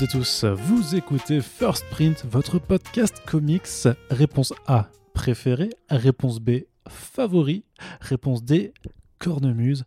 Toutes et tous, vous écoutez First Print, votre podcast comics. Réponse A, préféré. Réponse B, favori. Réponse D, cornemuse.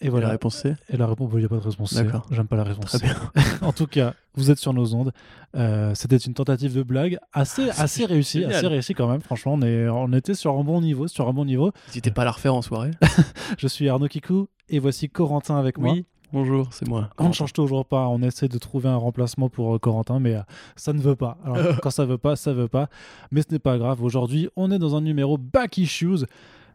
Et voilà. la réponse C Et la réponse, il n'y a pas de réponse C. D'accord. J'aime pas la réponse Très C. bien. en tout cas, vous êtes sur nos ondes. Euh, C'était une tentative de blague assez, Ah, assez réussie, génial. assez réussie quand même. Franchement, on, est, on était sur un bon niveau, sur un bon niveau. N'hésitez pas à la refaire en soirée. Je suis Arnaud Kikou et voici Corentin avec moi. Bonjour, c'est moi. On ne change toujours pas, on essaie de trouver un remplacement pour euh, Corentin, mais euh, ça ne veut pas. Alors, quand ça veut pas, ça veut pas. Mais ce n'est pas grave. Aujourd'hui, on est dans un numéro Back Issues.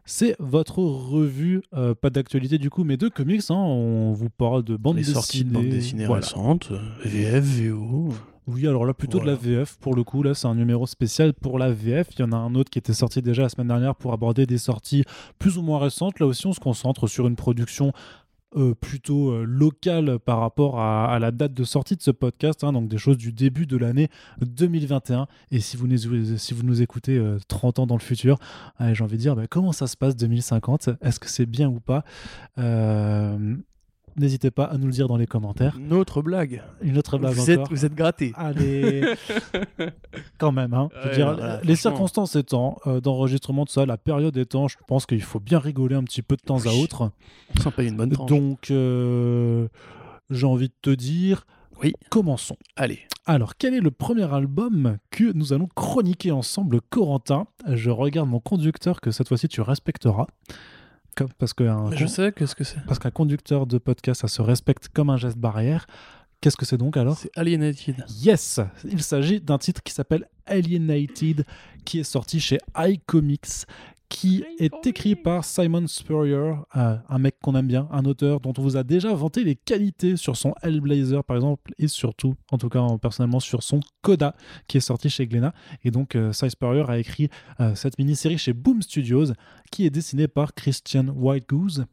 C'est votre revue, euh, pas d'actualité du coup, mais de comics. hein. On vous parle de bandes Les dessinées. sorties de bandes dessinées Voilà. récentes, VF, VO. Oui, alors là, plutôt de la VF pour le coup. Là, c'est un numéro spécial pour la VF. Il y en a un autre qui était sorti déjà la semaine dernière pour aborder des sorties plus ou moins récentes. Là aussi, on se concentre sur une production euh, plutôt euh, locale par rapport à, la date de sortie de ce podcast. hein, donc des choses du début de l'année 2021. Et si vous nous, si vous nous écoutez euh, 30 ans dans le futur, j'ai envie de dire, bah, comment ça se passe 2050 Est-ce que c'est bien ou pas? Euh, N'hésitez pas à nous le dire dans les commentaires. Une autre blague. Une autre blague Vous encore. êtes, vous êtes gratté. Allez, quand même. Hein. Je veux Ouais, dire, non, voilà, les circonstances étant, euh, d'enregistrement de ça, la période étant, je pense qu'il faut bien rigoler un petit peu de temps à autre. On s'en paye une bonne tranche. Donc, euh, j'ai envie de te dire, Oui. commençons. Allez, Alors, quel est le premier album que nous allons chroniquer ensemble, Corentin? Je regarde mon conducteur que cette fois-ci tu respecteras. Comme, parce qu'un Mais je sais qu'est-ce que c'est. parce qu'un conducteur de podcast, ça se respecte comme un geste barrière. Qu'est-ce que c'est donc alors C'est Alienated. Yes, il s'agit d'un titre qui s'appelle Alienated, qui est sorti chez iComics, qui est écrit par Simon Spurrier, euh, un mec qu'on aime bien, un auteur dont on vous a déjà vanté les qualités sur son Hellblazer par exemple, et surtout, en tout cas personnellement, sur son Coda, qui est sorti chez Glénat. Et donc, euh, Simon Spurrier a écrit euh, cette mini-série chez Boom Studios, qui est dessinée par Christian Whitegoose.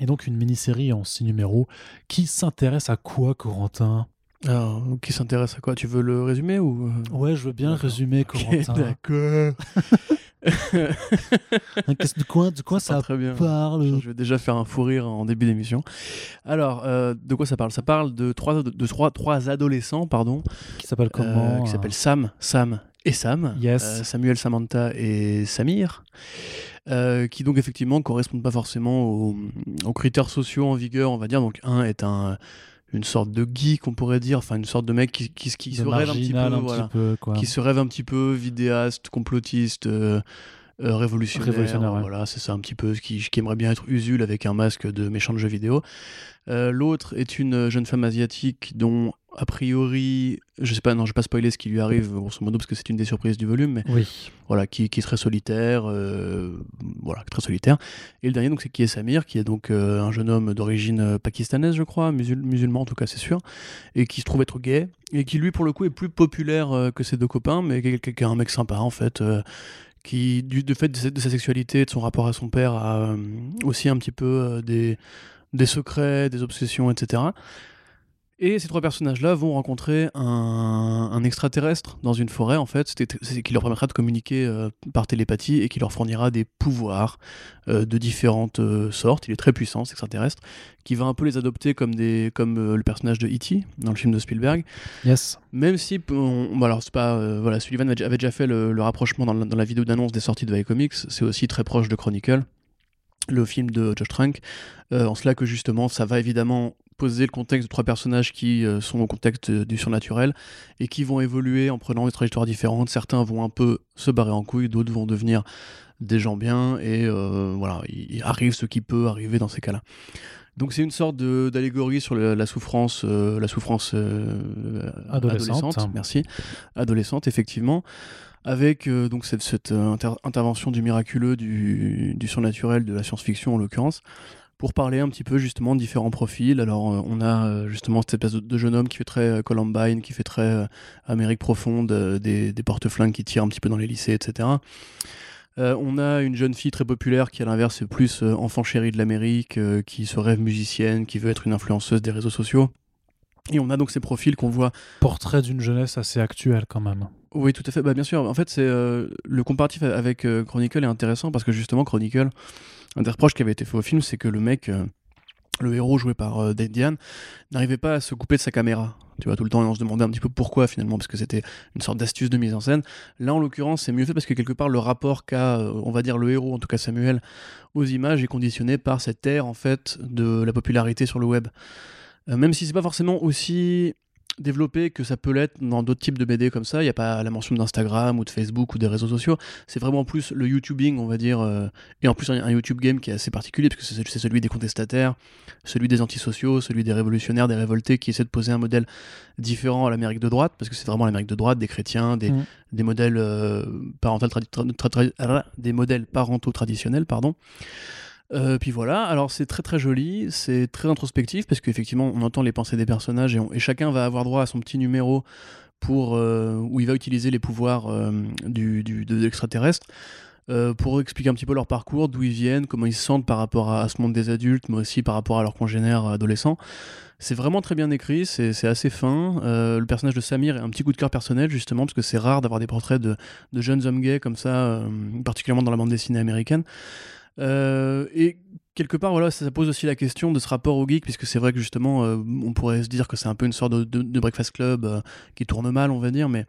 Et donc une mini-série en six numéros qui s'intéresse à quoi, Corentin? Alors, qui s'intéresse à quoi? Tu veux le résumer ou euh? Ouais, je veux bien D'accord. résumer, Corentin. D'accord. De quoi, de quoi C'est pas ça très bien. parle Je vais déjà faire un fou rire en début d'émission. Alors, euh, de quoi ça parle? Ça parle de trois, de trois, trois adolescents, pardon, Qui s'appelle euh, comment qui s'appellent Sam, Sam et Sam. Yes. Euh, Samuel, Samantha et Samir. euh, qui donc effectivement correspondent pas forcément aux, aux critères sociaux en vigueur, on va dire. Donc un est un une sorte de geek, on pourrait dire, enfin une sorte de mec qui, qui, se rêve un petit peu, un voilà, petit peu, quoi. qui se rêve un petit peu vidéaste, complotiste, euh, euh, révolutionnaire. Révolutionnaire, ouais. Voilà, c'est ça un petit peu, qui, qui aimerait bien être Usul avec un masque de méchant de jeu vidéo. Euh, L'autre est une jeune femme asiatique dont, a priori, je sais pas, non, je vais pas spoiler ce qui lui arrive, grosso modo, parce que c'est une des surprises du volume, mais Oui. voilà, qui, qui est très solitaire, euh, voilà, très solitaire. Et le dernier, donc, c'est qui est Samir, qui est donc euh, un jeune homme d'origine euh, pakistanaise, je crois, musul- musulman en tout cas, c'est sûr, et qui se trouve être gay, et qui lui, pour le coup, est plus populaire euh, que ses deux copains, mais qui est qui est un mec sympa en fait. qui, du fait de sa, de sa sexualité, de son rapport à son père, a euh, aussi un petit peu euh, des, des secrets, des obsessions, etc. Et ces trois personnages-là vont rencontrer un, un extraterrestre dans une forêt, en fait, c'est qui leur permettra de communiquer euh, par télépathie et qui leur fournira des pouvoirs euh, de différentes euh, sortes. Il est très puissant, cet extraterrestre, qui va un peu les adopter comme, des, comme le personnage de E.T. dans le film de Spielberg. Yes. Même si, on- bon, alors c'est pas, voilà, Sullivan avait déjà- fait le, le rapprochement dans la, dans la vidéo d'annonce des sorties de iComics, c'est aussi très proche de Chronicle, le film de Josh Trank, euh, en cela que justement, ça va évidemment poser le contexte de trois personnages qui euh, sont au contexte euh, du surnaturel et qui vont évoluer en prenant des trajectoires différentes. Certains vont un peu se barrer en couille, d'autres vont devenir des gens bien et euh, voilà, il arrive ce qui peut arriver dans ces cas-là. Donc c'est une sorte d'allégorie sur le- la souffrance, euh, la souffrance Adolescente. merci, adolescente effectivement, avec euh, donc cette, cette, inter- intervention du miraculeux, du, du surnaturel, de la science-fiction en l'occurrence, pour parler un petit peu justement de différents profils. Alors euh, on a euh, justement cette espèce de, jeune homme qui fait très euh, Columbine, qui fait très Amérique profonde, des, des porte-flingues qui tirent un petit peu dans les lycées, etc. Euh, on a une jeune fille très populaire qui, à l'inverse, est plus euh, enfant chéri de l'Amérique, euh, qui se rêve musicienne, qui veut être une influenceuse des réseaux sociaux. Et on a donc ces profils qu'on voit. Portrait d'une jeunesse assez actuelle quand même. Oui, tout à fait. Bah, bien sûr. En fait, c'est le comparatif avec Chronicle est intéressant parce que justement, Chronicle, un des reproches qui avait été fait au film, c'est que le mec. euh, le héros joué par euh, Dave Diane, n'arrivait pas à se couper de sa caméra. Tu vois, tout le temps, on se demandait un petit peu pourquoi finalement, parce que c'était une sorte d'astuce de mise en scène. Là, en l'occurrence, c'est mieux fait parce que quelque part, le rapport qu'a, euh, on va dire, le héros, en tout cas Samuel, aux images est conditionné par cette ère, en fait, de la popularité sur le web. Même si c'est pas forcément aussi développé que ça peut l'être dans d'autres types de BD comme ça. Il n'y a pas la mention d'Instagram ou de Facebook ou des réseaux sociaux. C'est vraiment plus le YouTubing, on va dire. euh, et en plus, un, un YouTube game qui est assez particulier, parce que c'est celui des contestataires, celui des antisociaux, celui des révolutionnaires, des révoltés, qui essaient de poser un modèle différent à l'Amérique de droite, parce que c'est vraiment l'Amérique de droite, des chrétiens, des, Mm. des modèles euh, parentaux des modèles parentaux traditionnels, pardon. Euh, puis voilà, alors c'est très très joli, c'est très introspectif parce qu'effectivement on entend les pensées des personnages et, chacun va avoir droit à son petit numéro pour euh, où il va utiliser les pouvoirs euh, du, de l'extraterrestre euh, pour expliquer un petit peu leur parcours, d'où ils viennent, comment ils se sentent par rapport à, à ce monde des adultes, mais aussi par rapport à leurs congénères adolescents. C'est vraiment très bien écrit, c'est assez fin. Le personnage de Samir est un petit coup de cœur personnel justement parce que c'est rare d'avoir des portraits de, de jeunes hommes gays comme ça, particulièrement dans la bande dessinée américaine. Euh, et quelque part, voilà, ça, pose aussi la question de ce rapport au geek, puisque c'est vrai que justement, euh, on pourrait se dire que c'est un peu une sorte de, Breakfast Club euh, qui tourne mal, on va dire, mais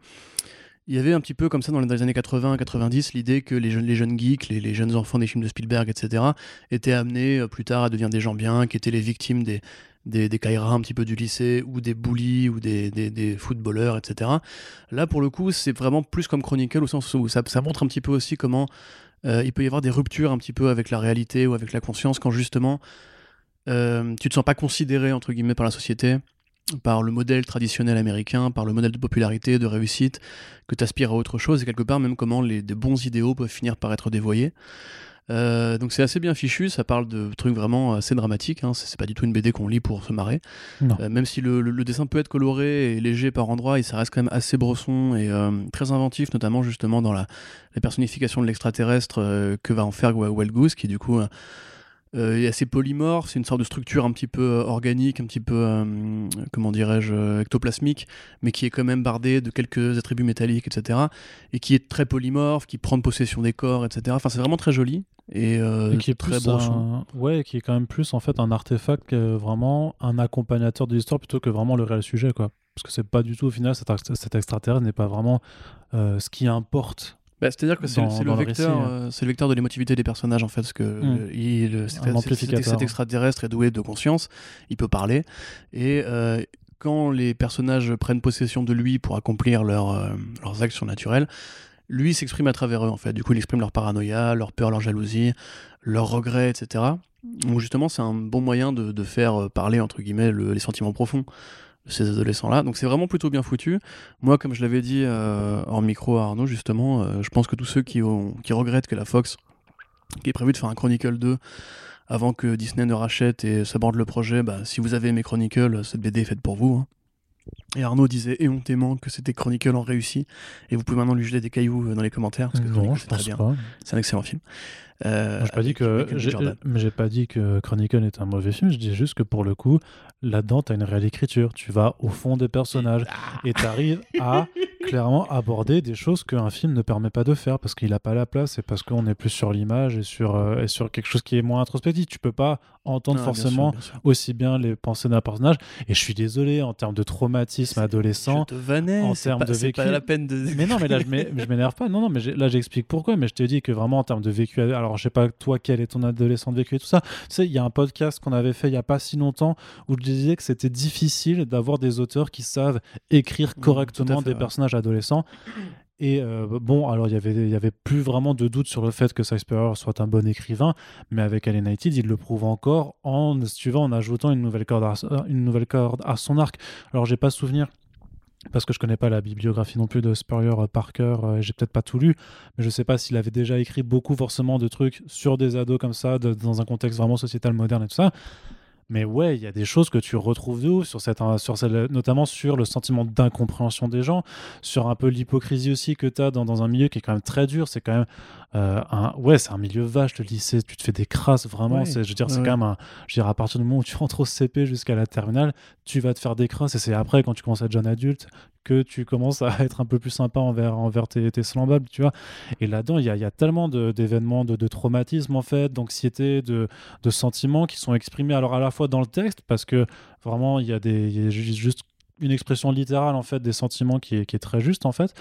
il y avait un petit peu comme ça dans les, années 80-90 l'idée que les jeunes, geeks, les, jeunes enfants des films de Spielberg, etc., étaient amenés plus tard à devenir des gens bien, qui étaient les victimes des, des, des Kaira un petit peu du lycée, ou des bullies, ou des, footballeurs, etc. Là, pour le coup, c'est vraiment plus comme Chronicle, au sens où ça montre un petit peu aussi comment euh, il peut y avoir des ruptures un petit peu avec la réalité ou avec la conscience quand justement euh, tu te sens pas considéré entre guillemets par la société, par le modèle traditionnel américain, par le modèle de popularité, de réussite, que tu aspires à autre chose et quelque part même comment les, bons idéaux peuvent finir par être dévoyés. Euh, donc c'est assez bien fichu, ça parle de trucs vraiment assez dramatiques, hein. c'est pas du tout une BD qu'on lit pour se marrer. Euh, même si le, le- le dessin peut être coloré et léger par endroits, il ça reste quand même assez brosson et euh, très inventif, notamment justement dans la, la personnification de l'extraterrestre que va en faire Wild Goose, qui du coup est assez polymorphe, c'est une sorte de structure un petit peu euh, organique, un petit peu, euh, comment dirais-je, euh, ectoplasmique, mais qui est quand même bardée de quelques attributs métalliques, etc. Et qui est très polymorphe, qui prend possession des corps, etc. Enfin, c'est vraiment très joli et, euh, Et qui est très plus un... ouais, qui est quand même plus en fait un artefact vraiment un accompagnateur de l'histoire plutôt que vraiment le réel sujet quoi. Parce que c'est pas du tout au final cet, ex- cet extraterrestre n'est pas vraiment euh, ce qui importe. Bah, C'est-à-dire que c'est le, le euh, le vecteur de l'émotivité des personnages en fait, parce que euh, il- le- cet- extraterrestre est doué de conscience, il peut parler, et euh, quand les personnages prennent possession de lui pour accomplir leur, euh, leurs actes surnaturels, lui s'exprime à travers eux en fait. Du coup, il exprime leur paranoïa, leur peur, leur jalousie, leurs regrets, etc. Donc justement, c'est un bon moyen de, de faire euh, parler entre guillemets le- les sentiments profonds ces adolescents-là. Donc c'est vraiment plutôt bien foutu. Moi, comme je l'avais dit euh, en micro à Arnaud, justement, euh, je pense que tous ceux qui, ont, qui regrettent que la Fox, qui est prévu de faire un Chronicle 2 avant que Disney ne rachète et s'aborde le projet, bah, si vous avez aimé Chronicle, cette BD est faite pour vous. hein. Et Arnaud disait éhontément que c'était Chronicle en réussi, et vous pouvez maintenant lui jeter des cailloux euh, dans les commentaires, parce que non, je très pense pas. C'est un excellent film. Euh, j'ai pas dit que j'ai- pas dit que Chronicle est un mauvais film. Je dis juste que pour le coup, là-dedans, t'as une réelle écriture. Tu vas au fond des personnages et t'arrives à clairement aborder des choses qu'un film ne permet pas de faire parce qu'il a pas la place et parce qu'on est plus sur l'image et sur euh, et sur quelque chose qui est moins introspectif. Tu peux pas entendre Ah, bien sûr, forcément bien sûr. aussi bien les pensées d'un personnage. Et je suis désolé en termes de traumatisme adolescent. Je te vannais, en termes pas- de pas vécu. la peine de. Mais non, mais là, je m'é- je m'énerve pas. Non, non, mais là, j'explique pourquoi. Mais je te dis que vraiment, en termes de vécu, alors je sais pas, toi, quel est ton adolescent de vécu et tout ça. Tu sais, il y a un podcast qu'on avait fait il y a pas si longtemps où je disais que c'était difficile d'avoir des auteurs qui savent écrire correctement fait, des ouais. personnages adolescents. Et euh, bon, alors il y avait, plus vraiment de doute sur le fait que Shakespeare soit un bon écrivain, mais avec Alienated, il le prouve encore en, si en ajoutant une nouvelle corde à, une nouvelle corde à son arc. Alors j'ai pas souvenir parce que je connais pas la bibliographie non plus de Spurrier euh, par cœur, euh, j'ai peut-être pas tout lu, mais je sais pas s'il avait déjà écrit beaucoup forcément de trucs sur des ados comme ça, dans un contexte vraiment sociétal moderne et tout ça. Mais ouais, il y a des choses que tu retrouves de ouf, sur cette, sur cette- notamment sur le sentiment d'incompréhension des gens, sur un peu l'hypocrisie aussi que tu as dans, dans un milieu qui est quand même très dur. C'est quand même euh, un, ouais, c'est un milieu vache, le lycée. Tu te fais des crasses vraiment. Ouais, c'est, je veux dire, ouais, c'est quand même un, je veux dire, à partir du moment où tu rentres au CP jusqu'à la terminale, tu vas te faire des crasses. Et c'est après, quand tu commences à être jeune adulte, que tu commences à être un peu plus sympa envers, envers tes, tes semblables, tu vois. Et là-dedans, il y a, y a, tellement d'événements, de, de, traumatisme, en fait, d'anxiété, de, de, sentiments qui sont exprimés alors à la fois dans le texte, parce que vraiment, il y a, des, y a juste une expression littérale, en fait, des sentiments qui est, qui est très juste, en fait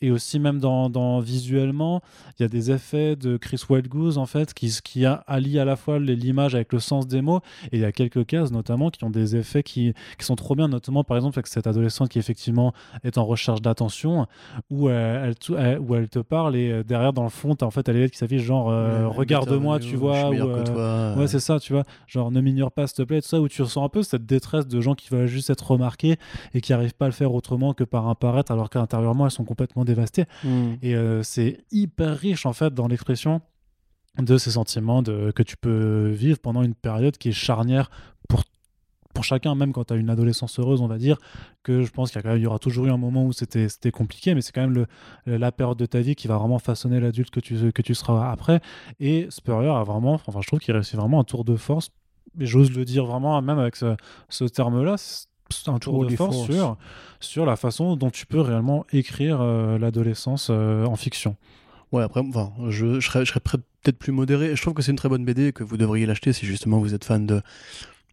et aussi même dans, dans visuellement, il y a des effets de Chris Wildgoose en fait qui, qui allient à la fois l'image avec le sens des mots et il y a quelques cases notamment qui ont des effets qui, qui sont trop bien, notamment par exemple avec cette adolescente qui effectivement est en recherche d'attention où elle, elle, où elle te parle et euh, derrière dans le fond as en fait elle est qui s'affiche genre euh, regarde-moi tu vois ou, euh, ouais c'est ça tu vois. Genre ne m'ignore pas s'il te plaît tout ça où tu ressens un peu cette détresse de gens qui veulent juste être remarqués et qui n'arrivent pas à le faire autrement que par un paraître alors qu'intérieurement elles sont complètement dévasté. Hmm. Et euh, c'est hyper riche en fait dans l'expression de ces sentiments de, que tu peux vivre pendant une période qui est charnière pour pour chacun, même quand tu as une adolescence heureuse, on va dire, que je pense qu'il y, y, aura toujours eu un moment où c'était compliqué, mais c'est quand même le, la période de ta vie qui va vraiment façonner l'adulte que tu, que tu seras après. Et Spurrier a vraiment, enfin, je trouve qu'il réussit vraiment un tour de force, et j'ose le dire vraiment, même avec ce, ce terme-là, un tour de force sur, sur la façon dont tu peux réellement écrire euh, l'adolescence euh, en fiction. Ouais, après, enfin, je, je serais, je serais peut-être plus modéré. Je trouve que c'est une très bonne BD et que vous devriez l'acheter si justement vous êtes fan de,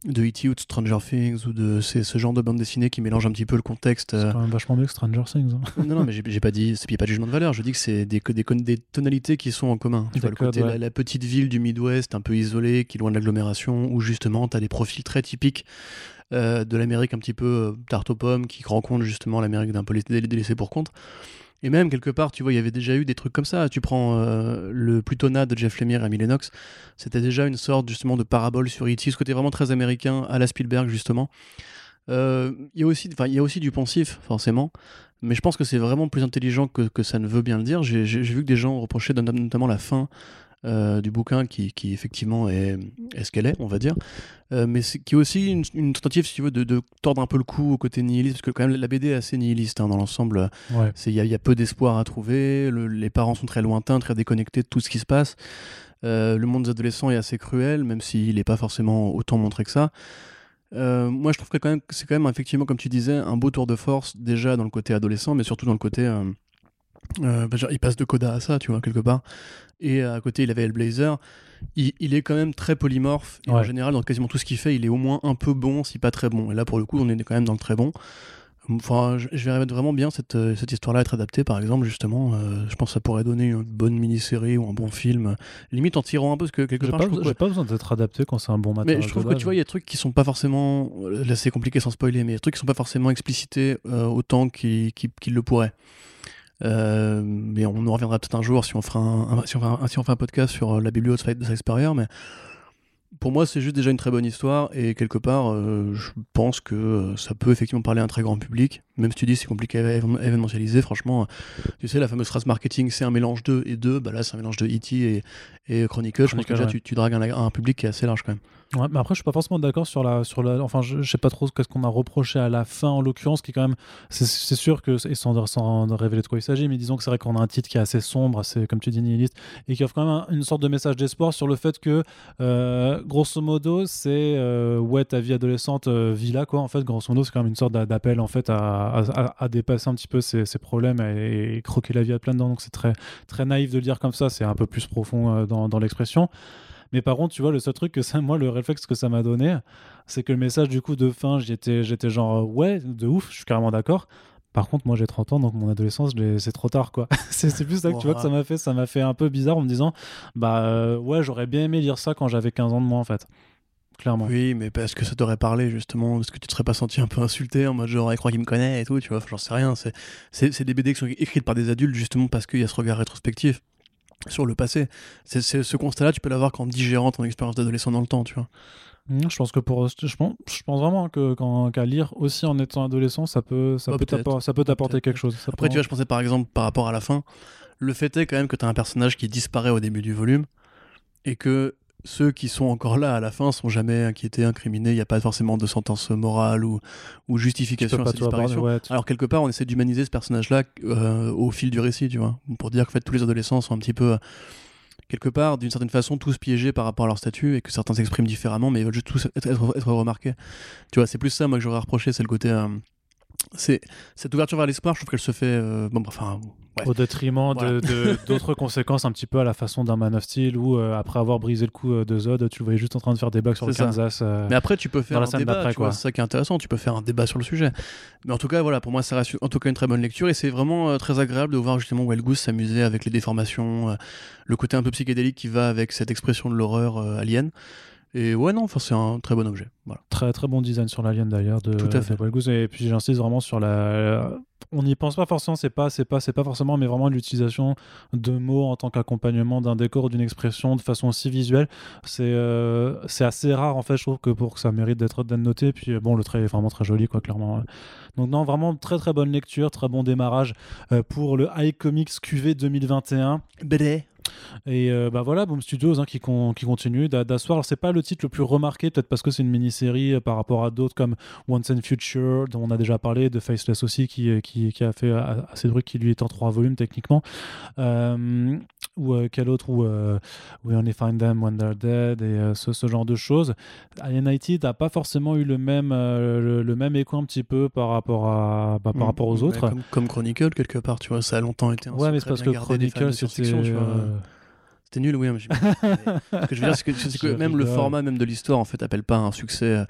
de E.T. ou de Stranger Things ou de ce genre de bande dessinée qui mélange un petit peu le contexte. C'est quand même vachement mieux que Stranger Things. Hein. non, non, mais j'ai pas dit, c'est pas de jugement de valeur. Je dis que c'est des, des, des, tonalités qui sont en commun. Tu vois, le côté, la, petite ville du Midwest, un peu isolée, qui est loin de l'agglomération, où justement tu as des profils très typiques euh, de l'Amérique un petit peu euh, tarte aux pommes, qui rencontre justement l'Amérique d'un peu délaissé pour compte. Et même quelque part, tu vois, il y avait déjà eu des trucs comme ça. Tu prends euh, le Plutona de Jeff Lemire et Lennox, c'était déjà une sorte justement de parabole sur E.T., ce côté vraiment très américain à la Spielberg justement. Il y, a aussi, y a aussi du pensif, forcément, mais je pense que c'est vraiment plus intelligent que, que, ça ne veut bien le dire. J'ai vu que des gens reprochaient notamment la fin euh, du bouquin qui, qui, effectivement est, est ce qu'elle est, on va dire, euh, mais qui est aussi une, une, tentative, si tu veux, de, de, tordre un peu le cou au côté nihiliste, parce que quand même la BD est assez nihiliste hein, dans l'ensemble. Il y, y, a peu d'espoir à trouver, les parents sont très lointains, très déconnectés de tout ce qui se passe. Euh, le monde des adolescents est assez cruel, même s'il n'est pas forcément autant montré que ça. moi, je trouve que c'est quand même effectivement, comme tu disais, un beau tour de force déjà dans le côté adolescent, mais surtout dans le côté euh, bah, il passe de Coda à ça, tu vois, quelque part. Et à côté, il avait Hellblazer. Il, il est quand même très polymorphe. Et En général, dans quasiment tout ce qu'il fait, il est au moins un peu bon, si pas très bon. Et là, pour le coup, on est quand même dans le très bon. Enfin, je, je verrais vraiment bien cette, euh, cette histoire-là être adaptée, par exemple, justement. Euh, je pense que ça pourrait donner une bonne mini-série ou un bon film. Limite en tirant un peu, parce que quelque part. J'ai pas, besoin d'être adapté quand c'est un bon matériel. Mais je trouve que tu vois, il y a des trucs qui sont pas forcément. Là, c'est compliqué sans spoiler, mais il y a des trucs qui sont pas forcément explicités autant qu'ils le pourraient. Euh, mais on en reviendra peut-être un jour si on fera un, fait un, si on un podcast sur euh, la bibliothèque de Shakespeare, mais pour moi, c'est juste déjà une très bonne histoire et quelque part, euh, je pense que ça peut effectivement parler à un très grand public. Même si tu dis c'est compliqué à événementialiser, franchement, tu sais, la fameuse phrase marketing, c'est un mélange de et de. Bah là, c'est un mélange de E.T. et, et Chronicle. Je pense que déjà, tu, tu dragues un, un, public qui est assez large quand même. Ouais, mais après, je suis pas forcément d'accord sur la, sur la. Enfin, je, je sais pas trop ce qu'on a reproché à la fin, en l'occurrence, qui quand même. C'est sûr que, et sans, sans révéler de quoi il s'agit, mais disons que c'est vrai qu'on a un titre qui est assez sombre, assez, comme tu dis, nihiliste, et qui offre quand même une sorte de message d'espoir sur le fait que, euh, grosso modo, c'est euh, ouais, ta vie adolescente, euh, là, quoi. En fait, grosso modo, c'est quand même une sorte d'appel, en fait, à, à, dépasser un petit peu ses, problèmes et, croquer la vie à plein dedans. Donc, c'est très, très naïf de le dire comme ça, c'est un peu plus profond euh, dans, l'expression. Mais par contre, tu vois, le seul truc que ça, moi, le réflexe que ça m'a donné, c'est que le message du coup de fin, j'étais, j'étais genre, ouais, de ouf, je suis carrément d'accord. Par contre, moi j'ai 30 ans, donc mon adolescence, c'est trop tard, quoi. c'est plus ça que tu vois que ça m'a fait. Ça m'a fait un peu bizarre en me disant, bah euh, ouais, j'aurais bien aimé lire ça quand j'avais 15 ans de moins, en fait. Clairement. Oui, mais parce que ça t'aurait parlé justement Est-ce que tu te serais pas senti un peu insulté en mode genre, il croit qu'il me connaît et tout, tu vois, j'en sais rien. C'est des BD qui sont écrites par des adultes justement parce qu'il y a ce regard rétrospectif sur le passé. C'est, ce constat-là, tu peux l'avoir qu'en digérant ton expérience d'adolescent dans le temps, tu vois. Mmh, je pense que pour je pense, je pense vraiment que quand, qu'à lire aussi en étant adolescent, ça peut ça, peut, ça peut t'apporter quelque chose. Après, tu vois, je pensais par exemple par rapport à la fin, le fait est quand même que tu as un personnage qui disparaît au début du volume et que ceux qui sont encore là à la fin sont jamais inquiétés, incriminés. Il n'y a pas forcément de sentence morale ou, ou justification à cette disparition. Alors quelque part, on essaie d'humaniser ce personnage-là euh, au fil du récit, tu vois, pour dire que fait, tous les adolescents sont un petit peu quelque part, d'une certaine façon, tous piégés par rapport à leur statut et que certains s'expriment différemment, mais ils veulent juste tous être, être, remarqués. Tu vois, c'est plus ça, moi, que j'aurais reproché, c'est le côté. Euh, c'est cette ouverture vers l'espoir, je trouve qu'elle se fait. euh, bon, enfin, ouais. Au détriment de- Voilà. de- d'autres conséquences, un petit peu à la façon d'un Man of Steel, où euh, après avoir brisé le coup euh, de Zod, tu le voyais juste en train de faire des blagues sur le ça. Kansas. euh, Mais après, tu peux faire un débat, c'est ça qui est intéressant, tu peux faire un débat sur le sujet. Mais en tout cas, voilà, pour moi, ça reste en tout cas une très bonne lecture et c'est vraiment très agréable de voir justement Wild Goose s'amuser avec les déformations, le côté un peu psychédélique qui va avec cette expression de l'horreur alien. Et ouais, non, enfin, c'est un très bon objet. Voilà. Très très bon design sur l'alien d'ailleurs de, Tout à fait. de Wild Goose. et puis j'insiste vraiment sur la on n'y pense pas forcément c'est pas c'est pas c'est pas forcément mais vraiment l'utilisation de mots en tant qu'accompagnement d'un décor ou d'une expression de façon aussi visuelle c'est euh, c'est assez rare en fait je trouve que pour que ça mérite d'être noté puis bon le trait est vraiment très joli quoi clairement donc non vraiment très très bonne lecture très bon démarrage euh, pour le High Comics QV 2021 et euh, bah voilà, Boom Studios hein, qui, con- qui continue d'a- d'asseoir. C'est pas le titre le plus remarqué, peut-être parce que c'est une mini-série euh, par rapport à d'autres comme Once and Future, dont on a déjà parlé, de Faceless aussi, qui, euh, qui, qui a fait euh, assez de bruit, qui lui est en trois volumes techniquement. Ou euh, quel autre Ou euh, We Only Find Them When They're Dead, et euh, ce, ce genre de choses. Alien IT n'a pas forcément eu le même, euh, le, le même écho un petit peu par rapport, à, bah, par Mm. rapport aux autres. Comme, comme Chronicle, quelque part, tu vois, ça a longtemps été un Ouais, mais c'est parce que Chronicle, c'était. science-fiction, tu vois. C'était nul, oui. mais j'ai- mais ce que je veux dire, c'est que, même le format même de l'histoire, en fait, appelle pas un succès.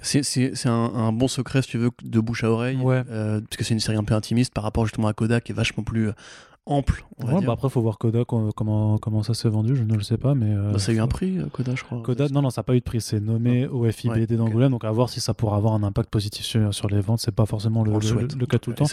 C'est un, un bon secret, si tu veux, de bouche à oreille. Ouais. euh, parce que c'est une série un peu intimiste par rapport justement à Kodak, qui est vachement plus euh, ample, on va Ouais, dire. bah après, faut voir Kodak euh, comment, comment ça s'est vendu, je ne le sais pas. Mais, euh, Bah, ça a eu un prix, Kodak, je crois. Kodak, non, non, ça n'a pas eu de prix. C'est nommé au FIBD Ouais, d'Angoulême. Donc, à voir si ça pourra avoir un impact positif sur, sur les ventes. C'est pas forcément le, le le- cas tout le temps.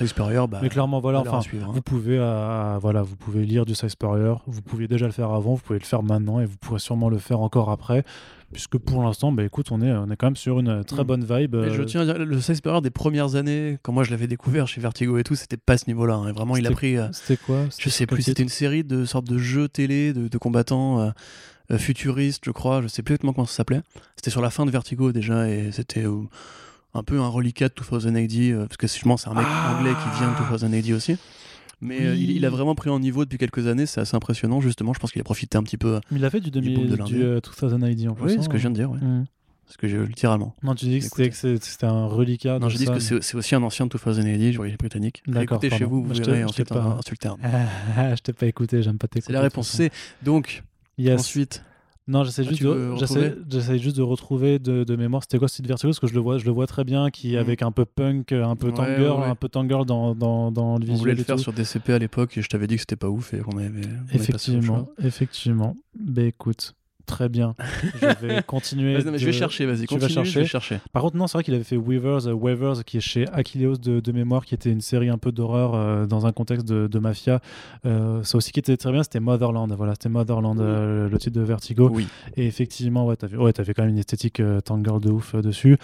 Bah, Mais clairement, voilà, enfin, suivre, hein. vous pouvez, euh, voilà, vous pouvez lire du Size Superior. Vous pouviez déjà le faire avant, vous pouvez le faire maintenant et vous pourrez sûrement le faire encore après. Puisque pour l'instant, bah, écoute, on est, on est quand même sur une très Mm. bonne vibe. Je euh, tiens à dire, le Superior des premières années, quand moi je l'avais découvert chez Vertigo et tout, c'était pas ce niveau-là. hein. Vraiment, il a pris. euh, C'était quoi? Je sais plus, c'était une série de sortes de jeux télé de, de combattants euh, euh, futuristes, je crois. Je sais plus exactement comment ça s'appelait. C'était sur la fin de Vertigo déjà et c'était euh, un peu un reliquat de 2080, euh, parce que justement c'est un mec Ah anglais qui vient de 2080 aussi. Mais euh, Oui. il, il a vraiment pris en niveau depuis quelques années, c'est assez impressionnant justement. Je pense qu'il a profité un petit peu. Il a fait du, Du 2000, boom de du euh, 2000 ID en plus. Oui, hein. c'est ce que je viens de dire, ouais. Mm. Ce que j'ai littéralement. Non, tu dis que c'était, c'est- un reliquat. Non, je dis que mais- c'est c'est aussi un ancien de 2080, je britannique. D'accord, Écoutez chez vous, vous Je t'ai- verrez ensuite pas- un, un sultan. Ah, je t'ai pas écouté, j'aime pas t'écouter. C'est la réponse façon. C. Donc, Yes. ensuite, Non, j'essaie Ah, juste, de, j'essaie, retrouver j'essaie juste de retrouver de, de mémoire. C'était quoi ce titre Vertigo Parce que je le vois, je le vois très bien, qui Mhm. avec un peu punk, un peu Ouais, ouais. un peu tangirl dans, dans, dans le on voulait visuel le faire tout. sur DCP à l'époque et je t'avais dit que c'était pas ouf et qu'on avait. on avait passé au Effectivement, effectivement. Ben écoute, très bien. je vais continuer. Vas-y, non, mais Je vais chercher, vas-y, tu vas continue, je chercher. vais chercher. Par contre, non, c'est vrai qu'il avait fait Weavers, euh, Weavers, qui est chez Achilleos de, de mémoire, qui était une série un peu d'horreur euh, dans un contexte de, de mafia. Euh, ça aussi qui était très bien, c'était Motherland. Voilà, c'était Motherland, euh, le titre de Vertigo. Oui. Et effectivement, ouais, t'avais ouais, t'avais quand même une esthétique Tangirl de ouf dessus.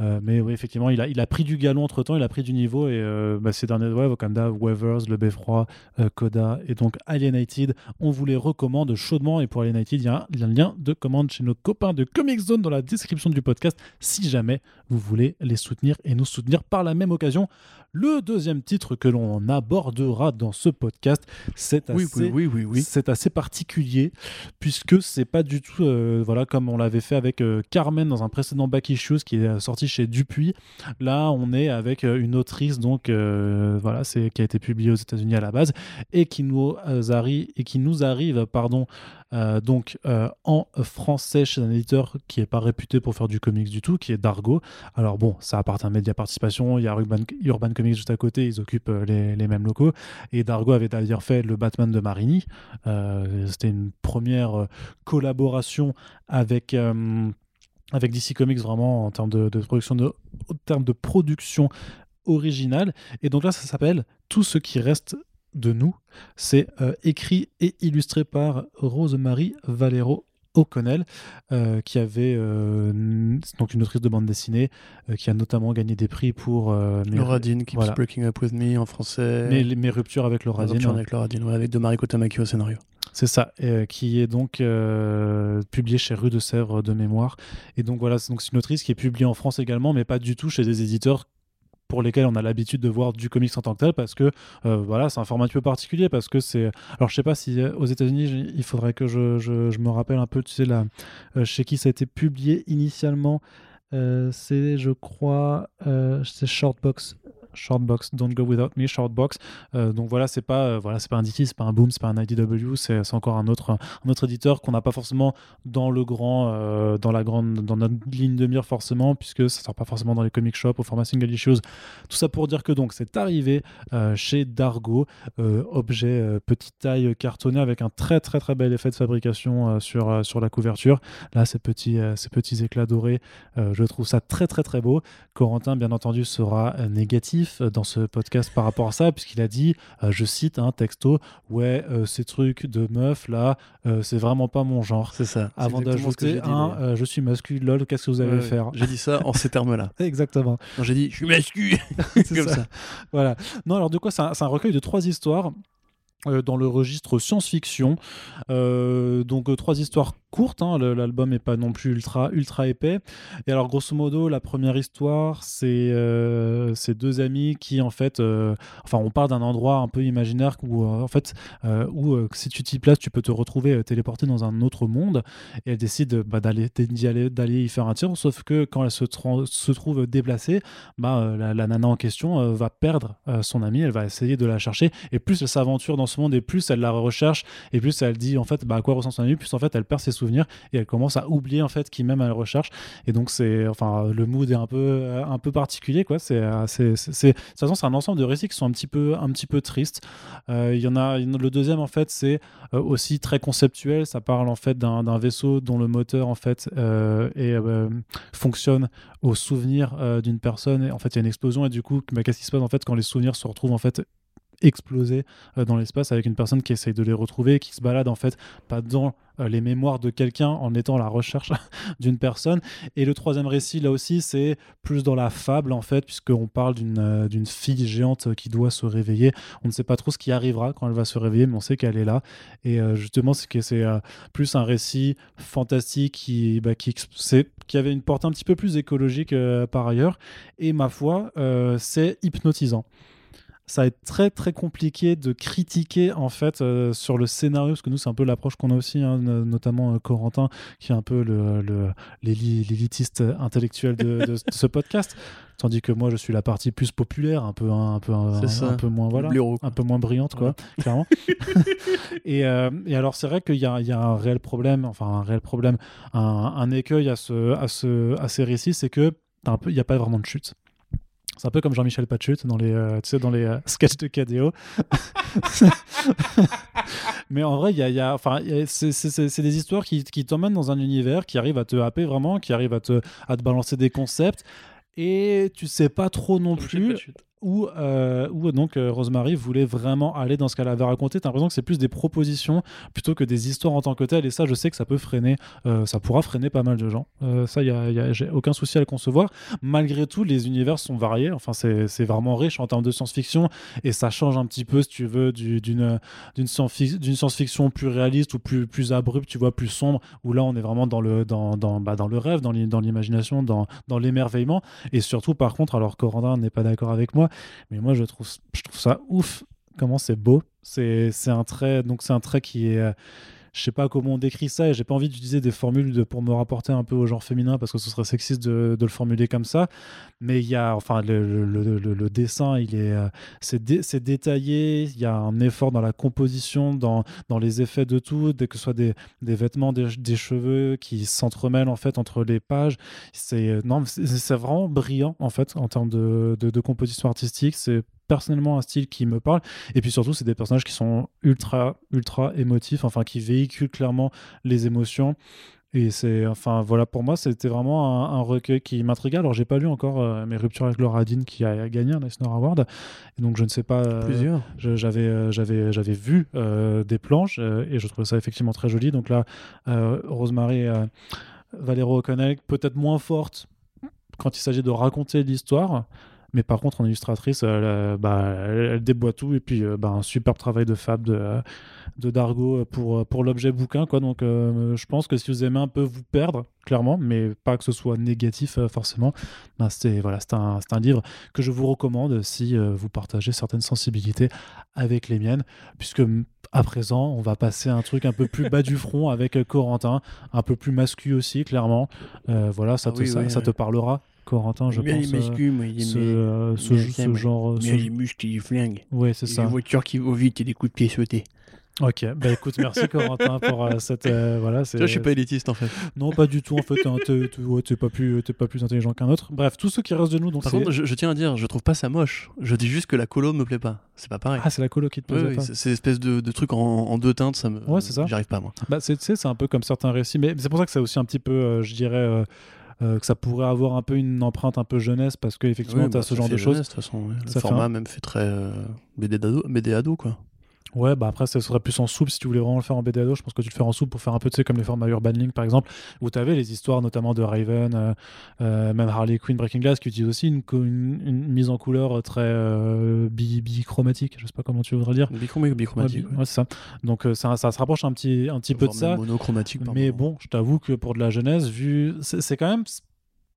Euh, mais oui, effectivement, il a, pris du galon entre temps, il a pris du niveau. Et euh, bah, ces derniers, ouais, Wakanda, Weavers, Le Beffroi, euh, Coda et donc Alienated, on vous les recommande chaudement. Et pour Alienated, il y, a un- il y a un lien de commande chez nos copains de Comic Zone dans la description du podcast si jamais vous voulez les soutenir et nous soutenir par la même occasion. Le deuxième titre que l'on abordera dans ce podcast, c'est assez oui, oui, oui, oui. c'est assez particulier puisque c'est pas du tout euh, voilà comme on l'avait fait avec euh, Carmen dans un précédent Back Issues qui est sorti chez Dupuis. Là, on est avec euh, une autrice donc voilà, c'est qui a été publiée aux États-Unis à la base et qui nous arrive et qui nous arrive pardon donc en français chez un éditeur qui est pas réputé pour faire du comics du tout, qui est Dargo. Alors bon, ça appartient à Media Participation, il y a Urban, Urban Comics juste à côté, ils occupent euh, les, mêmes locaux. Et Dargo avait d'ailleurs fait le Batman de Marini. Euh, C'était une première euh, collaboration avec, avec DC Comics vraiment en termes de, production de, en termes de production originale. Et donc là, ça s'appelle Tout ce qui reste de nous. C'est écrit et illustré par Rosemary Valero. O'Connell, euh, qui avait euh, donc une autrice de bande dessinée, euh, qui a notamment gagné des prix pour euh, mes, Laura Dean, Keeps voilà. Breaking Up With Me en français. mes- mes ruptures avec Laura Rupture Dean. avec Laura Dean, ouais, avec de Mariko Tamaki au scénario. C'est ça, qui est donc publié chez Rue de Sèvres de mémoire. Et donc voilà, c'est donc c'est une autrice qui est publiée en France également, mais pas du tout chez des éditeurs pour lesquels on a l'habitude de voir du comics en tant que tel, parce que euh, voilà, c'est un format un peu particulier, parce que c'est... Alors je sais pas si euh, aux États-Unis, il faudrait que je, je- me rappelle un peu, tu sais, là, euh, chez qui ça a été publié initialement. C'est, je crois, c'est Shortbox. Shortbox, Don't Go Without Me, Shortbox. Euh, donc voilà, c'est pas, euh, voilà, pas un DT, c'est pas un Boom, c'est pas un IDW, c'est encore un autre, un autre éditeur qu'on n'a pas forcément dans le grand, euh, dans la grande, dans notre ligne de mire forcément, puisque ça sort pas forcément dans les comic shops au format single issues. Tout ça pour dire que donc c'est arrivé chez Dargo, objet petite taille cartonné avec un très très très bel effet de fabrication sur, sur la couverture. Là, ces petits, ces petits éclats dorés, je trouve ça très très très beau. Corentin, bien entendu, sera négatif euh, dans ce podcast par rapport à ça, puisqu'il a dit, euh, je cite un texto, ouais, euh, ces trucs de meuf là, euh, c'est vraiment pas mon genre. C'est ça. Avant d'ajouter dit, un, euh, je suis masculin, lol, qu'est-ce que vous allez faire? J'ai dit ça en ces termes-là. Exactement. J'ai dit, je suis mascu. C'est Comme ça. ça. Voilà. Non, alors de quoi C'est un, recueil de trois histoires. euh, dans le registre science-fiction. Euh, donc euh, trois histoires courtes, hein, l'album n'est pas non plus ultra, ultra épais. Et alors grosso modo, la première histoire, c'est euh, c'est deux amis qui en fait, euh, enfin on part d'un endroit un peu imaginaire où euh, en fait, où si tu t'y places, tu peux te retrouver téléporté dans un autre monde. Et elle décide bah, d'aller d'aller y faire un tir, sauf que quand elle se, se trouve déplacée, bah, la, la nana en question va perdre son amie, elle va essayer de la chercher, et plus elle s'aventure dans ce monde, et plus elle la recherche, et plus elle dit en fait bah, à quoi ressemble son amie, plus en fait elle perd ses et elle commence à oublier en fait qui même elle recherche, et donc c'est enfin le mood est un peu un peu particulier quoi, c'est c'est de toute façon c'est un ensemble de récits qui sont un petit peu un petit peu tristes. Euh, Il y en a le deuxième en fait c'est euh, aussi très conceptuel, ça parle en fait d'un vaisseau dont le moteur en fait euh, est, euh, fonctionne au souvenir d'une personne. Et en fait il y a une explosion et du coup bah, qu'est-ce qui se passe en fait quand les souvenirs se retrouvent en fait explosés euh, dans l'espace avec une personne qui essaye de les retrouver qui se balade en fait pas dans euh, les mémoires de quelqu'un en étant à la recherche d'une personne et le troisième récit là aussi c'est plus dans la fable en fait puisqu'on parle d'une euh, d'une fille géante qui doit se réveiller on ne sait pas trop ce qui arrivera quand elle va se réveiller mais on sait qu'elle est là et justement c'est que c'est plus un récit fantastique qui, bah, qui, qui avait une portée un petit peu plus écologique par ailleurs. Et ma foi, c'est hypnotisant. Ça va être très très compliqué de critiquer en fait euh, sur le scénario, parce que nous c'est un peu l'approche qu'on a aussi, hein, no- notamment euh, Corentin, qui est un peu le, l'élitiste intellectuel de, de ce podcast, tandis que moi je suis la partie plus populaire, un peu un, peu un, peu moins voilà, un peu moins brillante quoi, clairement. et, euh, et alors c'est vrai qu'il y y a un réel problème, enfin un réel problème, un, écueil à, ce, à, ce, à ces récits, c'est que il n'y a pas vraiment de chute. C'est un peu comme Jean-Michel Pachut dans les, euh, tu sais, dans les euh, sketchs de KDO. Mais en vrai, y a, y a- enfin, c'est des histoires qui, qui t'emmènent dans un univers, qui arrivent à te happer vraiment, qui arrivent à te, à te balancer des concepts. Et tu sais pas trop non plus où, euh, où donc euh, Rosemary voulait vraiment aller dans ce qu'elle avait raconté. T'as l'impression que c'est plus des propositions plutôt que des histoires en tant que telles. Et ça, je sais que ça peut freiner, euh, ça pourra freiner pas mal de gens. Ça, y a, j'ai aucun souci à le concevoir. Malgré tout, les univers sont variés. Enfin, c'est vraiment riche en termes de science-fiction et ça change un petit peu, si tu veux, du- d'une d'une science-fic- d'une science-fiction plus réaliste ou plus, abrupte, tu vois, plus sombre, où là, on est vraiment dans le, dans, bah, le rêve, dans l'i- dans l'imagination, dans, l'émerveillement. Et surtout, par contre, alors Corentin n'est pas d'accord avec moi, mais moi je trouve, je trouve ça ouf comment c'est beau. C'est un trait, donc c'est un trait qui est. je sais pas comment on décrit ça et j'ai pas envie d'utiliser des formules pour me rapporter un peu au genre féminin parce que ce serait sexiste de, le formuler comme ça. Mais il y a, enfin, le, dessin, il est, euh, c'est dé- c'est détaillé. Il y a un effort dans la composition, dans, dans les effets de tout, dès que ce soit des, des vêtements, des, cheveux qui s'entremêlent en fait entre les pages. C'est euh, non, c'est vraiment brillant en fait en termes de, de, composition artistique. Personnellement un style qui me parle. Et puis surtout, c'est des personnages qui sont ultra, ultra émotifs, enfin qui véhiculent clairement les émotions. Et c'est, enfin voilà, pour moi, c'était vraiment un, un recueil qui m'intriguait. Alors, j'ai pas lu encore euh, mes ruptures avec Laura Dean qui a gagné un Eisner Award, et donc je ne sais pas. euh, Plusieurs. j'avais euh, j'avais j'avais vu euh, des planches et je trouvais ça effectivement très joli donc là Rosemary Valero O'Connell peut-être moins forte quand il s'agit de raconter l'histoire mais par contre en illustratrice elle, euh, bah, elle, déboîte tout et puis euh, bah, un superbe travail de fab de, euh, de Dargo pour, pour l'objet bouquin quoi donc euh, je pense que si vous aimez un peu vous perdre clairement mais pas que ce soit négatif euh, forcément bah, c'est voilà un, un livre que je vous recommande si euh, vous partagez certaines sensibilités avec les miennes, puisque à présent, on va passer à un truc un peu plus bas du front avec Corentin, un peu plus mascu aussi, clairement. Voilà, ça, Ah te, oui, ça, oui, ça oui. te parlera Corentin, je Bien pense. les euh, muscles, moi, il ce, aime euh, ce, ce genre. euh, bien ce- les muscles et les flingues. Ouais, c'est ça. Les voitures qui vont vite et des coups de pied sautés. Ok, bah écoute, merci Corentin pour euh, cette. euh, voilà, c'est. Tu vois, je suis pas élitiste en fait. Non, pas du tout en fait. hein, t'es- t'es ouais, t'es pas plus, t'es pas plus intelligent qu'un autre. Bref, tous ceux qui restent de nous, donc Par c'est. contre, je, je tiens à dire, je trouve pas ça moche. Je dis juste que la colo me plaît pas. C'est pas pareil. Ah, c'est la colo qui te pas. c'est c'est espèce de, de truc en, en deux teintes, ça me. Ouais, c'est ça. J'y arrive pas moi. Bah, c'est, tu sais, c'est un peu comme certains récits, mais c'est pour ça que c'est aussi un petit peu, euh, je dirais, euh, que ça pourrait avoir un peu une empreinte un peu jeunesse, parce que effectivement, Oui, tu as bah, ce genre de choses. jeunesse, De toute façon, ouais. le Ça fait format un- même fait très euh, BD d'ado, BD ado quoi. Ouais, bah après, ça serait plus en soupe si tu voulais vraiment le faire en BD ado. Je pense que tu le fais en soupe pour faire un peu, tu sais, comme les formats Urban Link par exemple, où tu avais les histoires notamment de Raven, euh, euh, même Harley Quinn, Breaking Glass, qui utilisent aussi une, co- une- une mise en couleur très euh, bi- bichromatique. Je sais pas comment tu voudrais dire. Bichromé, Ouais, bichromatique. bi- ouais, c'est ça. Donc euh, ça, ça se rapproche un petit, un petit peu de ça. Monochromatique. Mais bon, je t'avoue que pour de la jeunesse, vu. C'est quand même.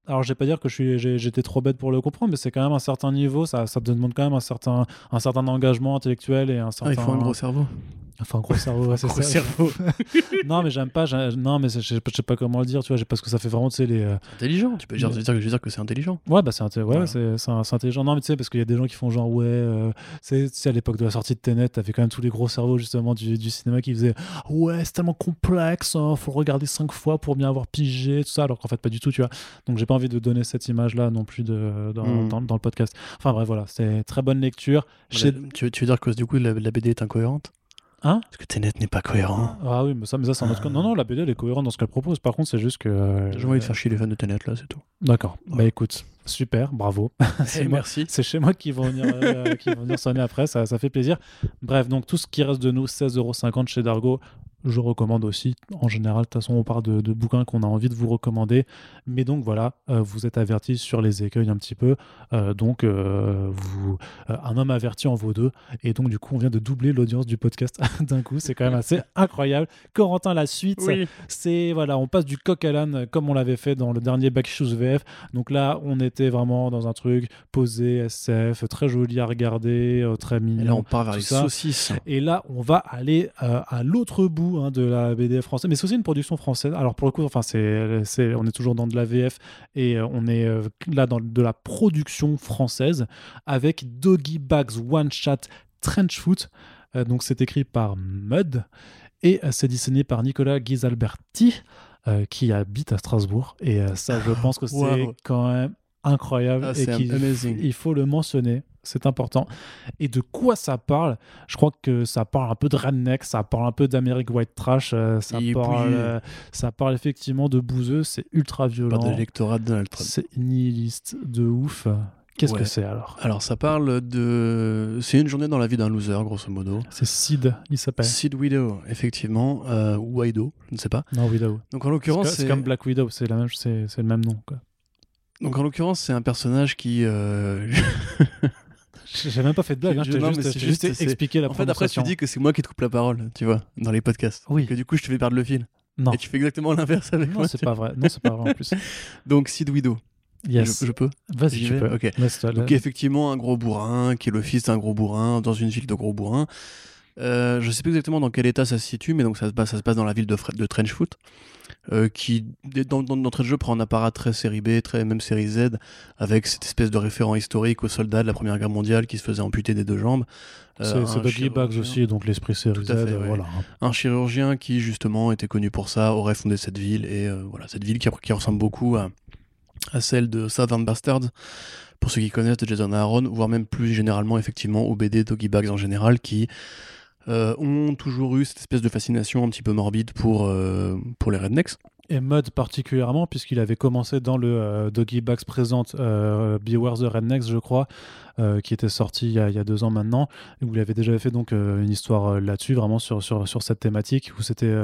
Alors, je vais pas dire que j'étais trop bête pour le comprendre, mais c'est quand même un certain niveau. Ça, ça demande quand même un certain, un certain engagement intellectuel et un Ah, certain. il faut un gros cerveau. Enfin, gros cerveau, ouais, c'est Gros ça. cerveau. non, mais j'aime pas. Non, mais je sais pas- comment le dire, tu vois, parce que ça fait vraiment, tu sais, les. euh, Intelligent. Tu peux dire, Mais- je veux dire, je veux dire que c'est intelligent. Ouais, bah c'est inté- ouais, Voilà. intelligent. Non, mais tu sais, parce qu'il y a des gens qui font genre, ouais, euh, c'est tu sais, à l'époque de la sortie de Tenet, t'avais quand même tous les gros cerveaux justement du, du cinéma qui faisaient, ouais, c'est tellement complexe, hein, faut le regarder cinq fois pour bien avoir pigé, tout ça, alors qu'en fait, pas du tout, tu vois. Donc, j'ai pas envie de donner cette image-là non plus de, dans, Mm. dans- dans le podcast. Enfin, bref, voilà, c'est très bonne lecture. Voilà, Tu, veux- tu veux dire que du coup la, la BD est incohérente? Hein Parce que Tenet n'est pas cohérent. Ah oui, mais ça, mais ça c'est un autre. Ah. Non, non, la BD, elle est cohérente dans ce qu'elle propose. Par contre, c'est juste que. euh, J'ai envie de faire chier les fans de Tenet là, c'est tout. D'accord. Bah écoute, super, bravo. Eh, moi- merci. C'est chez moi qui vont venir, euh, qui vont venir sonner après, ça, ça fait plaisir. Bref, donc tout ce qui reste de nous, 16,50€ chez Dargo, je recommande aussi. En général, de toute façon, on parle de, de bouquins qu'on a envie de vous recommander. Mais donc voilà, euh, vous êtes avertis sur les écueils un petit peu. Euh, donc, euh, vous, un homme averti en vaut deux. Et donc, du coup, on vient de doubler l'audience du podcast d'un coup. C'est quand même assez incroyable. Corentin, la suite, Oui. c'est voilà, on passe du coq à l'âne comme on l'avait fait dans le dernier Back Issues VF. Donc là, on était vraiment dans un truc posé, SF, très joli à regarder, très Et mignon. là on part vers les ça. saucisses. Et là, on va aller à l'autre bout hein, de la BD française. Mais c'est aussi une production française. Alors pour le coup, enfin, c'est, c'est- on est toujours dans de la VF et euh, on est euh, là dans de la production française avec Doggy Bags One Shot Trench Foot. Euh, donc c'est écrit par Mud et euh, c'est dessiné par Nicolas Ghisalberti euh, qui habite à Strasbourg. Et ça, je pense que c'est Wow. quand même incroyable Ah, et qu'il amazing. il faut le mentionner. C'est important. Et de quoi ça parle? Je crois que ça parle un peu de redneck, ça parle un peu d'Amérique white trash, euh, ça, parle, euh, ça parle effectivement de bouseux, c'est ultra Pas violent, de l'électorat de Donald Trump. c'est nihiliste de ouf. Qu'est-ce Ouais. que c'est alors? Alors ça parle de... C'est une journée dans la vie d'un loser, grosso modo. C'est Sid, il s'appelle. Sid Widow, effectivement, euh, ou Widow, je ne sais pas. Non, Widow. Donc en l'occurrence, c'est comme Black Widow, c'est même, le même nom. Quoi. donc en l'occurrence, c'est un personnage qui. euh, J'ai même pas fait de blague, hein, je Je- t'ai non, juste, c'est je juste juste- c'est- expliqué la en fait, après, tu dis que c'est moi qui te coupe la parole, tu vois, dans les podcasts. Oui. Que du coup, je te fais perdre le fil. Non, Et tu fais exactement l'inverse avec non moi. c'est tu pas vrai. Non, c'est pas vrai en plus. Donc Sid Widow. Yes. Je, je peux? Vas-y, vais? peux. Ok. Donc effectivement un gros bourrin qui est le fils d'un gros bourrin dans une ville de gros bourrins. Euh, je sais pas exactement dans quel état ça se situe, mais donc ça se passe, ça se passe dans la ville de, de Trenchfoot, euh, qui dans, dans, d'entrée de jeu prend un apparat très série B, très même série Z, avec cette espèce de référent historique aux soldats de la Première Guerre mondiale qui se faisaient amputer des deux jambes. Euh, C'est Doggy Bags chirurgien- aussi, donc l'esprit série Z, fait, euh, ouais. voilà. un chirurgien qui justement était connu pour ça aurait fondé cette ville et euh, voilà cette ville qui, qui ressemble beaucoup à, à celle de Southern Bastards pour ceux qui connaissent de Jason Aaron voire même plus généralement effectivement au BD Doggy Bags en général qui ont toujours eu cette espèce de fascination un petit peu morbide pour, euh, pour les rednecks. Et Mud particulièrement, puisqu'il avait commencé dans le euh, Doggy Bags présente euh, Beware the Rednecks, je crois, euh, qui était sorti il y, a, deux ans maintenant, où il avait déjà fait donc euh, une histoire euh, là-dessus, vraiment sur, sur, sur cette thématique, où c'était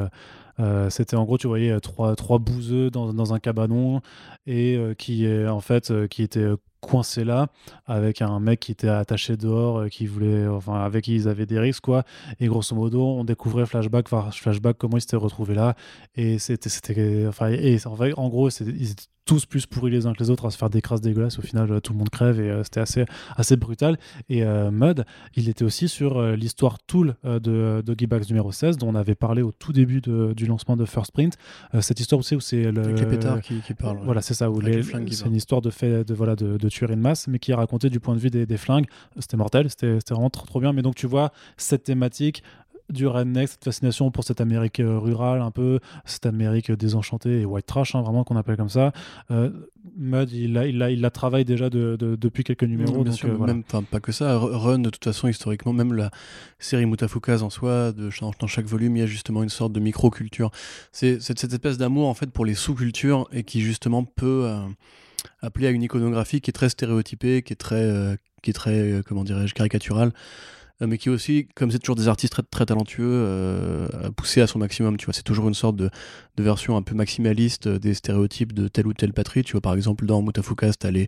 c'était en gros, tu voyais trois, trois bouseux dans, dans un cabanon et qui est en fait qui était coincé là avec un mec qui était attaché dehors, qui voulait, enfin avec qui ils avaient des risques quoi. Et grosso modo, on découvrait flashback flashback comment ils s'étaient retrouvés là et c'était c'était enfin et en en gros ils étaient tous plus pourris les uns que les autres à se faire des crasses dégueulasses. Au final, euh, tout le monde crève et euh, c'était assez, assez brutal. Et euh, Mud, il était aussi sur l'histoire Tool de Doggy Bags numéro 16, dont on avait parlé au tout début du lancement de First Print. cette histoire aussi où c'est le. Avec les pétards qui, qui parlent. Voilà, c'est ça. Où c'est une histoire de fait de, voilà, de, de tuerie de masse, mais qui est racontée du point de vue des, des flingues. C'était mortel, c'était vraiment trop, trop bien. Mais donc, tu vois, cette thématique du redneck, cette fascination pour cette Amérique euh, rurale, un peu, cette Amérique désenchantée et white trash, hein, vraiment qu'on appelle comme ça. Euh, Mud, il il la travaille déjà de, depuis quelques numéros. Bien sûr, euh, même, pas que ça. Run, de toute façon, historiquement, même la série Mutafukaz en soi, de, dans chaque volume, il y a justement une sorte de micro-culture. C'est cette, espèce d'amour en fait pour les sous-cultures et qui justement peut appeler à une iconographie qui est très stéréotypée, qui est très, qui est très comment dirais-je, caricaturale. Euh, mais qui aussi, comme c'est toujours des artistes très, très talentueux, euh, poussé à son maximum. Tu vois, c'est toujours une sorte de, version un peu maximaliste des stéréotypes de telle ou telle patrie. Tu vois, par exemple, dans Mutafukas, t'as les,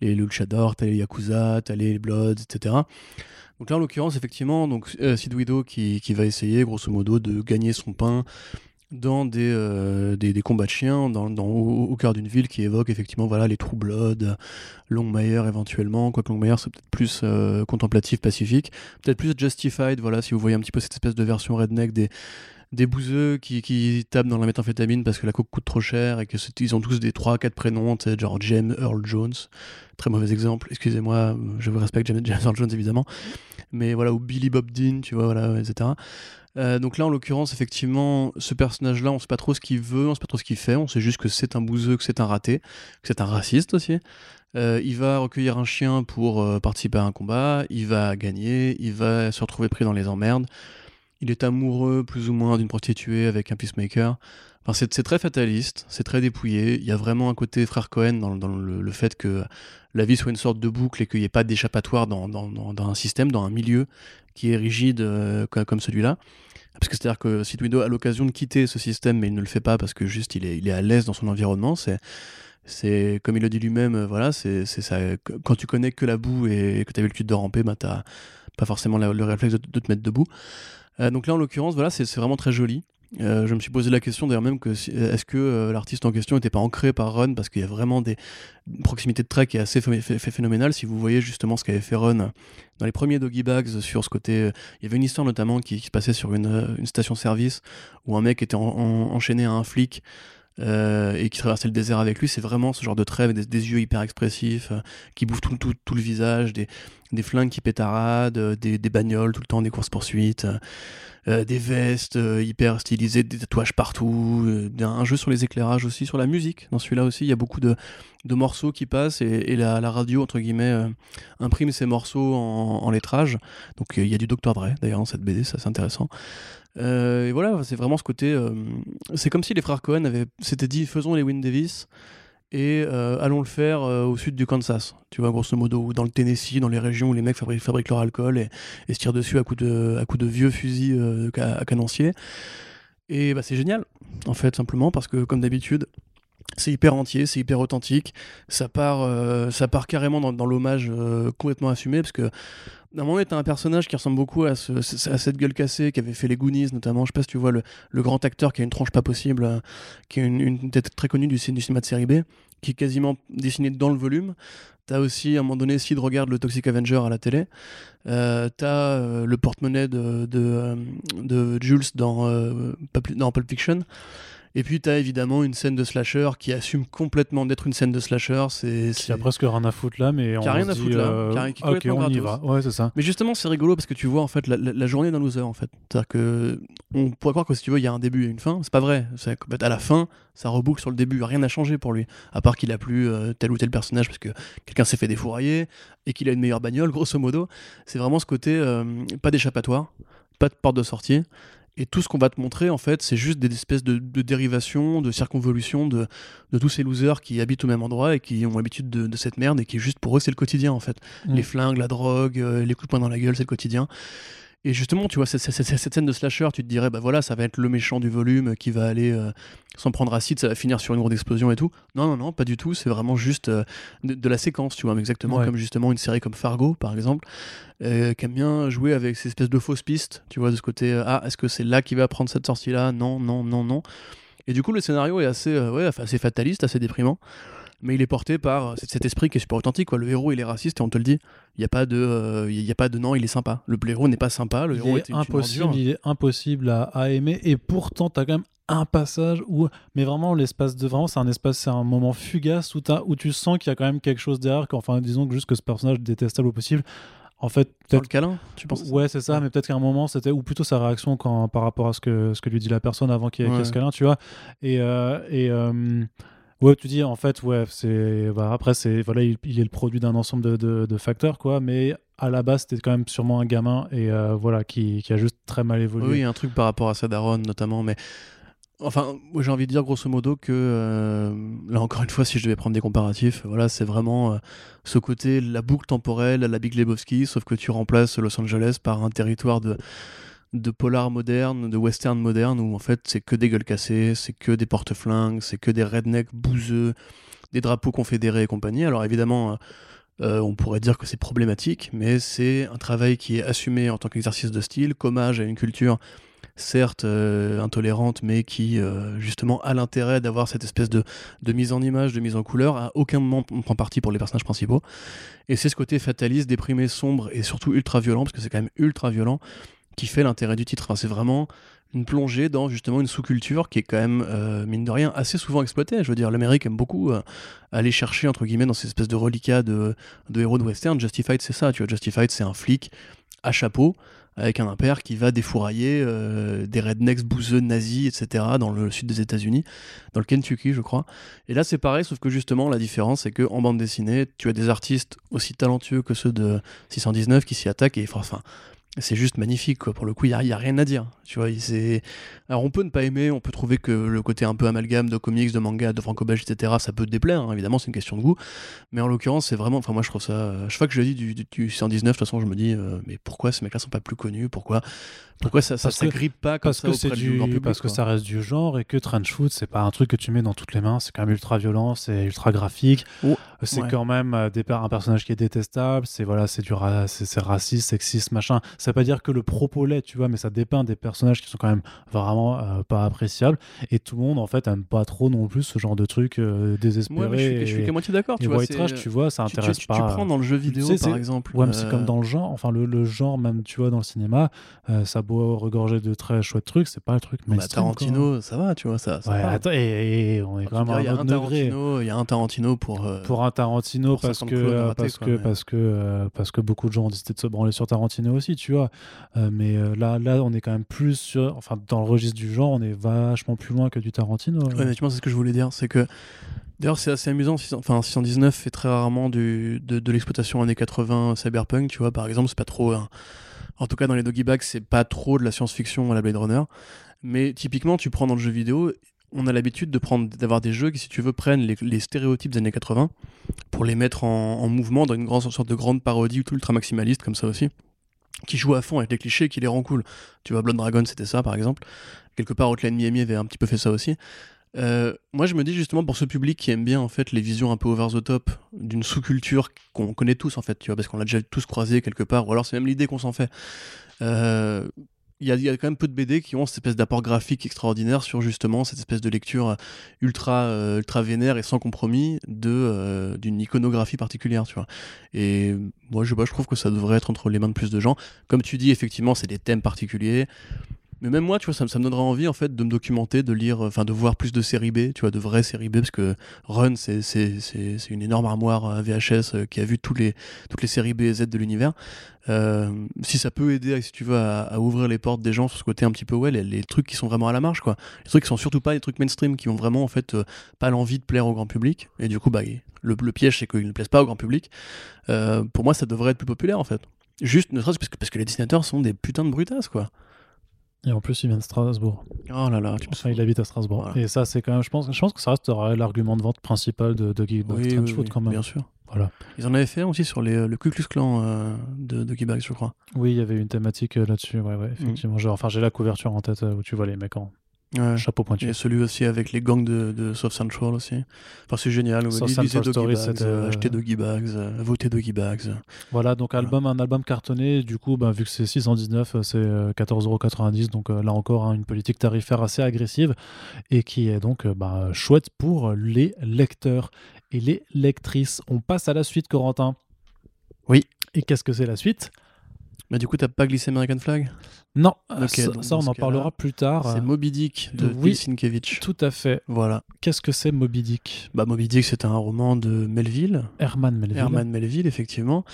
les Luchador, t'as les Yakuza, t'as les Bloods, etc. Donc là, en l'occurrence, effectivement, donc euh, Sid Widow qui, va essayer, grosso modo, de gagner son pain dans des, euh, des, des, combats de chiens dans au, cœur d'une ville qui évoque effectivement voilà, les True Blood, Longmire éventuellement, quoique Longmire c'est peut-être plus euh, contemplatif, pacifique, peut-être plus Justified, voilà, si vous voyez un petit peu cette espèce de version redneck des, des bouseux qui, tapent dans la méthamphétamine parce que la coke coûte trop cher et que ils ont tous des 3-4 prénoms, genre James Earl Jones, très mauvais exemple, excusez-moi, je vous respecte James, Earl Jones évidemment, mais voilà, ou Billy Bob Dean, tu vois, voilà, etc. Euh, donc là, en l'occurrence, effectivement, ce personnage-là, on sait pas trop ce qu'il veut, on sait pas trop ce qu'il fait, on sait juste que c'est un bouseux, que c'est un raté, que c'est un raciste aussi. Euh, il va recueillir un chien pour euh, participer à un combat, il va gagner, il va se retrouver pris dans les emmerdes. Il est amoureux plus ou moins d'une prostituée avec un peacemaker. Enfin, c'est très fataliste, c'est très dépouillé. Il y a vraiment un côté frère Cohen dans, le, fait que la vie soit une sorte de boucle et qu'il n'y ait pas d'échappatoire dans, un système, dans un milieu qui est rigide comme celui-là. Parce que c'est-à-dire que si Widow a l'occasion de quitter ce système, mais il ne le fait pas parce que juste il est, à l'aise dans son environnement, c'est c'est comme il le dit lui-même, euh, voilà, c'est ça. Quand tu connais que la boue et que tu as l'habitude de ramper, bah t'as pas forcément le réflexe de, te mettre debout. Euh, donc là, en l'occurrence, voilà, c'est vraiment très joli. Euh, je me suis posé la question d'ailleurs même que est-ce que euh, l'artiste en question n'était pas ancré par Run parce qu'il y a vraiment des proximités de trait qui est assez phénoménale. Si vous voyez justement ce qu'avait fait Run dans les premiers Doggy Bags sur ce côté, il y avait une histoire notamment qui, se passait sur une, station-service où un mec était enchaîné à un flic. Et qui traversait le désert avec lui, c'est vraiment ce genre de trêve, des, yeux hyper expressifs, qui bouffent tout, le visage, des, flingues qui pétaradent, des, des bagnoles tout le temps, des courses-poursuites. Euh, des vestes euh, hyper stylisées, des tatouages partout, euh, un jeu sur les éclairages aussi, sur la musique. Dans celui-là aussi, il y a beaucoup de, morceaux qui passent et, la, radio, entre guillemets, imprime ces morceaux en, lettrage. Donc il y a du Dr. Dre d'ailleurs dans cette BD, ça c'est intéressant. Et voilà, c'est vraiment ce côté. c'est comme si les frères Cohen s'étaient dit faisons les Win Davis et euh, allons le faire euh, au sud du Kansas, tu vois, grosso modo, ou dans le Tennessee, dans les régions où les mecs fabriquent, leur alcool et, se tirent dessus à coups de, à de vieux fusils euh, à, canoncier. Et bah, c'est génial, en fait, simplement parce que, comme d'habitude, c'est hyper entier, c'est hyper authentique. Ça part, part carrément dans, l'hommage complètement assumé, parce que d'un moment, t'as un personnage qui ressemble beaucoup à, cette gueule cassée qui avait fait les Goonies, notamment. Je sais pas si tu vois le, grand acteur qui a une tranche pas possible, euh, qui est une, tête très connue du, cinéma de série B, qui est quasiment dessiné dans le volume. T'as aussi, à un moment donné, Sid regarde le Toxic Avenger à la télé. Euh, t'as euh, le porte-monnaie de, Jules dans Pulp Fiction. Et puis tu as évidemment une scène de slasher qui assume complètement d'être une scène de slasher. C'est, qui a presque rien à foutre là, mais on a rien à foutre là. Euh, ok, on y va. Ouais, c'est ça. Mais justement, c'est rigolo parce que tu vois en fait la, journée d'un loser en fait. C'est-à-dire que on pourrait croire que si tu veux, il y a un début et une fin. C'est pas vrai. C'est à la fin, ça reboucle sur le début. Rien n'a changé pour lui, à part qu'il a plus euh, tel ou tel personnage parce que quelqu'un s'est fait défourailler et qu'il a une meilleure bagnole, grosso modo. C'est vraiment ce côté euh, pas d'échappatoire, pas de porte de sortie. Et tout ce qu'on va te montrer, en fait, c'est juste des espèces de, dérivations, de circonvolutions de, tous ces losers qui habitent au même endroit et qui ont l'habitude de, cette merde et qui, juste pour eux, c'est le quotidien, en fait. Mm. Les flingues, la drogue, euh, les coups de poing dans la gueule, c'est le quotidien. Et justement, tu vois, cette, scène de slasher, tu te dirais, bah voilà, ça va être le méchant du volume qui va aller euh, s'en prendre acide, ça va finir sur une grande explosion et tout. Non, non, non, pas du tout. C'est vraiment juste euh, de, la séquence, tu vois, exactement comme justement une série comme Fargo, par exemple, euh, qui aime bien jouer avec ces espèces de fausses pistes, tu vois, de ce côté, ah, est-ce que c'est là qui va prendre cette sortie-là? Non, non, non, non. Et du coup, le scénario est assez, ouais, assez fataliste, assez déprimant. Mais il est porté par cet esprit qui est super authentique. Quoi. Le héros, il est raciste et on te le dit. Il n'y a pas de, euh, il y a pas de non, il est sympa. Le héros n'est pas sympa. Le il héros est impossible, il est impossible à, à aimer et pourtant tu as quand même un passage où mais vraiment l'espace de vraiment c'est un espace c'est un moment fugace où, as, où tu sens qu'il y a quand même quelque chose derrière enfin disons que juste que ce personnage est détestable au possible en fait peut-être le câlin tu penses? Ouais c'est ça mais peut-être qu'à un moment c'était ou plutôt sa réaction quand par rapport à ce que ce que lui dit la personne avant qu'il y ait ouais. ce câlin tu vois et euh, et euh, Ouais, tu dis en fait, ouais, c'est bah, après c'est voilà, il, il, est le produit d'un ensemble de, de, de, facteurs quoi, mais à la base c'était quand même sûrement un gamin et euh, voilà qui, qui, a juste très mal évolué. Oui, un truc par rapport à sa daronne notamment, mais enfin, j'ai envie de dire grosso modo que euh, là encore une fois, si je devais prendre des comparatifs, voilà, c'est vraiment euh, ce côté la boucle temporelle, la Big Lebowski, sauf que tu remplaces Los Angeles par un territoire de de polar moderne, de western moderne, où en fait c'est que des gueules cassées, c'est que des porte-flingues, c'est que des rednecks bouseux, des drapeaux confédérés et compagnie. Alors évidemment, euh, on pourrait dire que c'est problématique, mais c'est un travail qui est assumé en tant qu'exercice de style, qu'hommage à une culture certes euh, intolérante, mais qui euh, justement a l'intérêt d'avoir cette espèce de, de, mise en image, de mise en couleur. À aucun moment on prend parti pour les personnages principaux. Et c'est ce côté fataliste, déprimé, sombre et surtout ultra violent, parce que c'est quand même ultra violent, qui fait l'intérêt du titre. Enfin, c'est vraiment une plongée dans justement une sous-culture qui est quand même, euh, mine de rien, assez souvent exploitée. Je veux dire, l'Amérique aime beaucoup euh, aller chercher, entre guillemets, dans ces espèces de reliquats de, de héros de western. Justified, c'est ça, tu vois. Justified, c'est un flic à chapeau avec un impère qui va défourailler euh, des rednecks bouseux nazis, etc., dans le sud des États-Unis, dans le Kentucky, je crois. Et là, c'est pareil, sauf que justement, la différence, c'est qu'en bande dessinée, tu as des artistes aussi talentueux que ceux de 619 qui s'y attaquent, et enfin, c'est juste magnifique quoi. pour le coup il n'y a, a, rien à dire tu vois c'est alors on peut ne pas aimer on peut trouver que le côté un peu amalgame de comics de manga de franco-belge etc ça peut te déplaire hein. évidemment c'est une question de goût mais en l'occurrence c'est vraiment enfin moi je trouve ça chaque fois que je dis du, du, du 119 de toute façon je me dis euh, mais pourquoi ces mecs là sont pas plus connus? Pourquoi pourquoi ça ça, ça grippe pas comme parce ça que c'est du, public, parce quoi? que ça reste du genre et que trench foot c'est pas un truc que tu mets dans toutes les mains c'est quand même ultra violent c'est ultra graphique oh, c'est ouais. quand même euh, des, un personnage qui est détestable c'est voilà c'est du c'est raciste sexiste machin. Ça veut pas dire que le propos l'est tu vois mais ça dépeint des personnages qui sont quand même vraiment euh, pas appréciables. Et tout le monde en fait aime pas trop non plus ce genre de truc euh, désespéré ouais, je suis, je suis qu'à moitié d'accord tu vois white trash tu vois ça tu, intéresse tu, pas tu prends dans le jeu vidéo tu sais, par exemple ouais mais c'est comme dans le genre enfin le, le, genre même tu vois dans le cinéma euh, ça beau regorger de très chouettes trucs c'est pas le truc mais bah, Tarantino quoi. ça va tu vois ça, ça ouais, attends, et, et, on est vraiment à un autre degré. Il y a un Tarantino pour euh, pour un Tarantino parce que raté, parce, quoi, que, mais... parce que euh, parce que beaucoup de gens ont décidé de se branler sur Tarantino aussi tu vois euh, mais là là on est quand même plus sur enfin dans le registre du genre on est vachement plus loin que du Tarantino ouais mais tu vois c'est ce que je voulais dire c'est que D'ailleurs, c'est assez amusant. Enfin, 619 fait très rarement du, de, de l'exploitation années 80 cyberpunk, tu vois. Par exemple, c'est pas trop. Hein. En tout cas, dans les doggy bags, c'est pas trop de la science-fiction à la Blade Runner. Mais typiquement, tu prends dans le jeu vidéo, on a l'habitude de prendre, d'avoir des jeux qui, si tu veux, prennent les, stéréotypes des années 80 pour les mettre en, en mouvement dans une grande sorte de grande parodie ultra maximaliste comme ça aussi, qui joue à fond avec les clichés, qui les rend cool. Tu vois, Blood Dragon, c'était ça, par exemple. Quelque part, Outline Miami avait un petit peu fait ça aussi. Euh, moi, je me dis justement pour ce public qui aime bien en fait les visions un peu over the top d'une sous-culture qu'on connaît tous en fait, tu vois, parce qu'on l'a déjà tous croisé quelque part, ou alors c'est même l'idée qu'on s'en fait. Euh, il y, a, quand même peu de BD qui ont cette espèce d'apport graphique extraordinaire sur justement cette espèce de lecture ultra euh, ultra vénère et sans compromis de euh, d'une iconographie particulière tu vois. Et moi je, bah, je trouve que ça devrait être entre les mains de plus de gens. Comme tu dis effectivement c'est des thèmes particuliers mais même moi, tu vois, ça, ça, me donnerait envie en fait de me documenter, de lire, enfin de voir plus de séries B, tu vois, de vraies séries B, parce que Run, c'est une énorme armoire VHS euh, qui a vu tous les, toutes les séries B et Z de l'univers. Euh, si ça peut aider, si tu veux, à, ouvrir les portes des gens sur ce côté un petit peu, ouais, les, les, trucs qui sont vraiment à la marge, quoi. Les trucs qui sont surtout pas les trucs mainstream, qui ont vraiment en fait euh, pas l'envie de plaire au grand public. Et du coup, bah, le, piège, c'est qu'ils ne plaisent pas au grand public. Euh, pour moi, ça devrait être plus populaire en fait. Juste, ne serait-ce parce que, parce que les dessinateurs sont des putains de brutasses, quoi. Et en plus, il vient de Strasbourg. Oh là là, tu enfin, il habite à Strasbourg. Voilà. Et ça, c'est quand même, je pense, je pense que ça reste l'argument de vente principal de, de oui, oui, oui, quand même. Bien sûr. Voilà. Ils en avaient fait aussi sur les, le Ku Klux Klan euh, de, de je crois. Oui, il y avait une thématique euh, là-dessus, ouais, ouais, effectivement. Mmh. Enfin, j'ai la couverture en tête euh, où tu vois les mecs en, Ouais. Chapeau pointu. Et celui aussi avec les gangs de, de South Central aussi. Enfin, c'est génial. South lisez Story, Doggy Bags, euh... achetez Doggy Bags, euh, votez Doggy Bags. Voilà, donc Voilà. album, un album cartonné. Du coup, bah, vu que c'est 619, euh, c'est euh, 14,90€. Donc euh, là encore, hein, une politique tarifaire assez agressive et qui est donc bah, chouette pour les lecteurs. et les lectrices. On passe à la suite, Corentin. Oui. Et qu'est-ce que c'est la suite? Mais du coup, t'as pas glissé American Flag? Non, Ok, ça, on en parlera plus tard. C'est Moby Dick de oui. Sienkiewicz. Tout à fait. Voilà. Qu'est-ce que c'est Moby Dick? Bah, Moby Dick, c'est un roman de Melville, Herman Melville. Herman Melville, effectivement,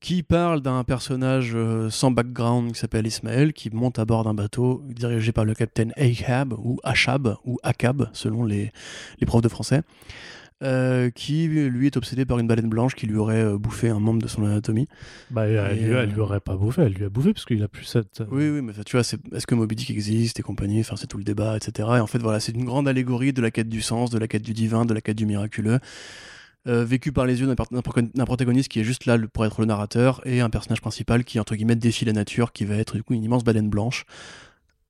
qui parle d'un personnage euh, sans background qui s'appelle Ismaël, qui monte à bord d'un bateau dirigé par le capitaine Ahab, ou Achab, ou Akab, selon les, les profs de français, euh, qui lui est obsédé par une baleine blanche qui lui aurait euh, bouffé un membre de son anatomie. Bah, elle, Et, lui, elle euh, lui aurait pas bouffé, elle lui a bouffé parce qu'il a plus cette. Oui, oui, mais tu vois, est-ce que Moby Dick existe et compagnie? Enfin, c'est tout le débat, etc. Et en fait, voilà, c'est une grande allégorie de la quête du sens, de la quête du divin, de la quête du miraculeux, euh, vécu par les yeux d'un protagoniste qui est juste là pour être le narrateur et un personnage principal qui, entre guillemets, défie la nature, qui va être du coup une immense baleine blanche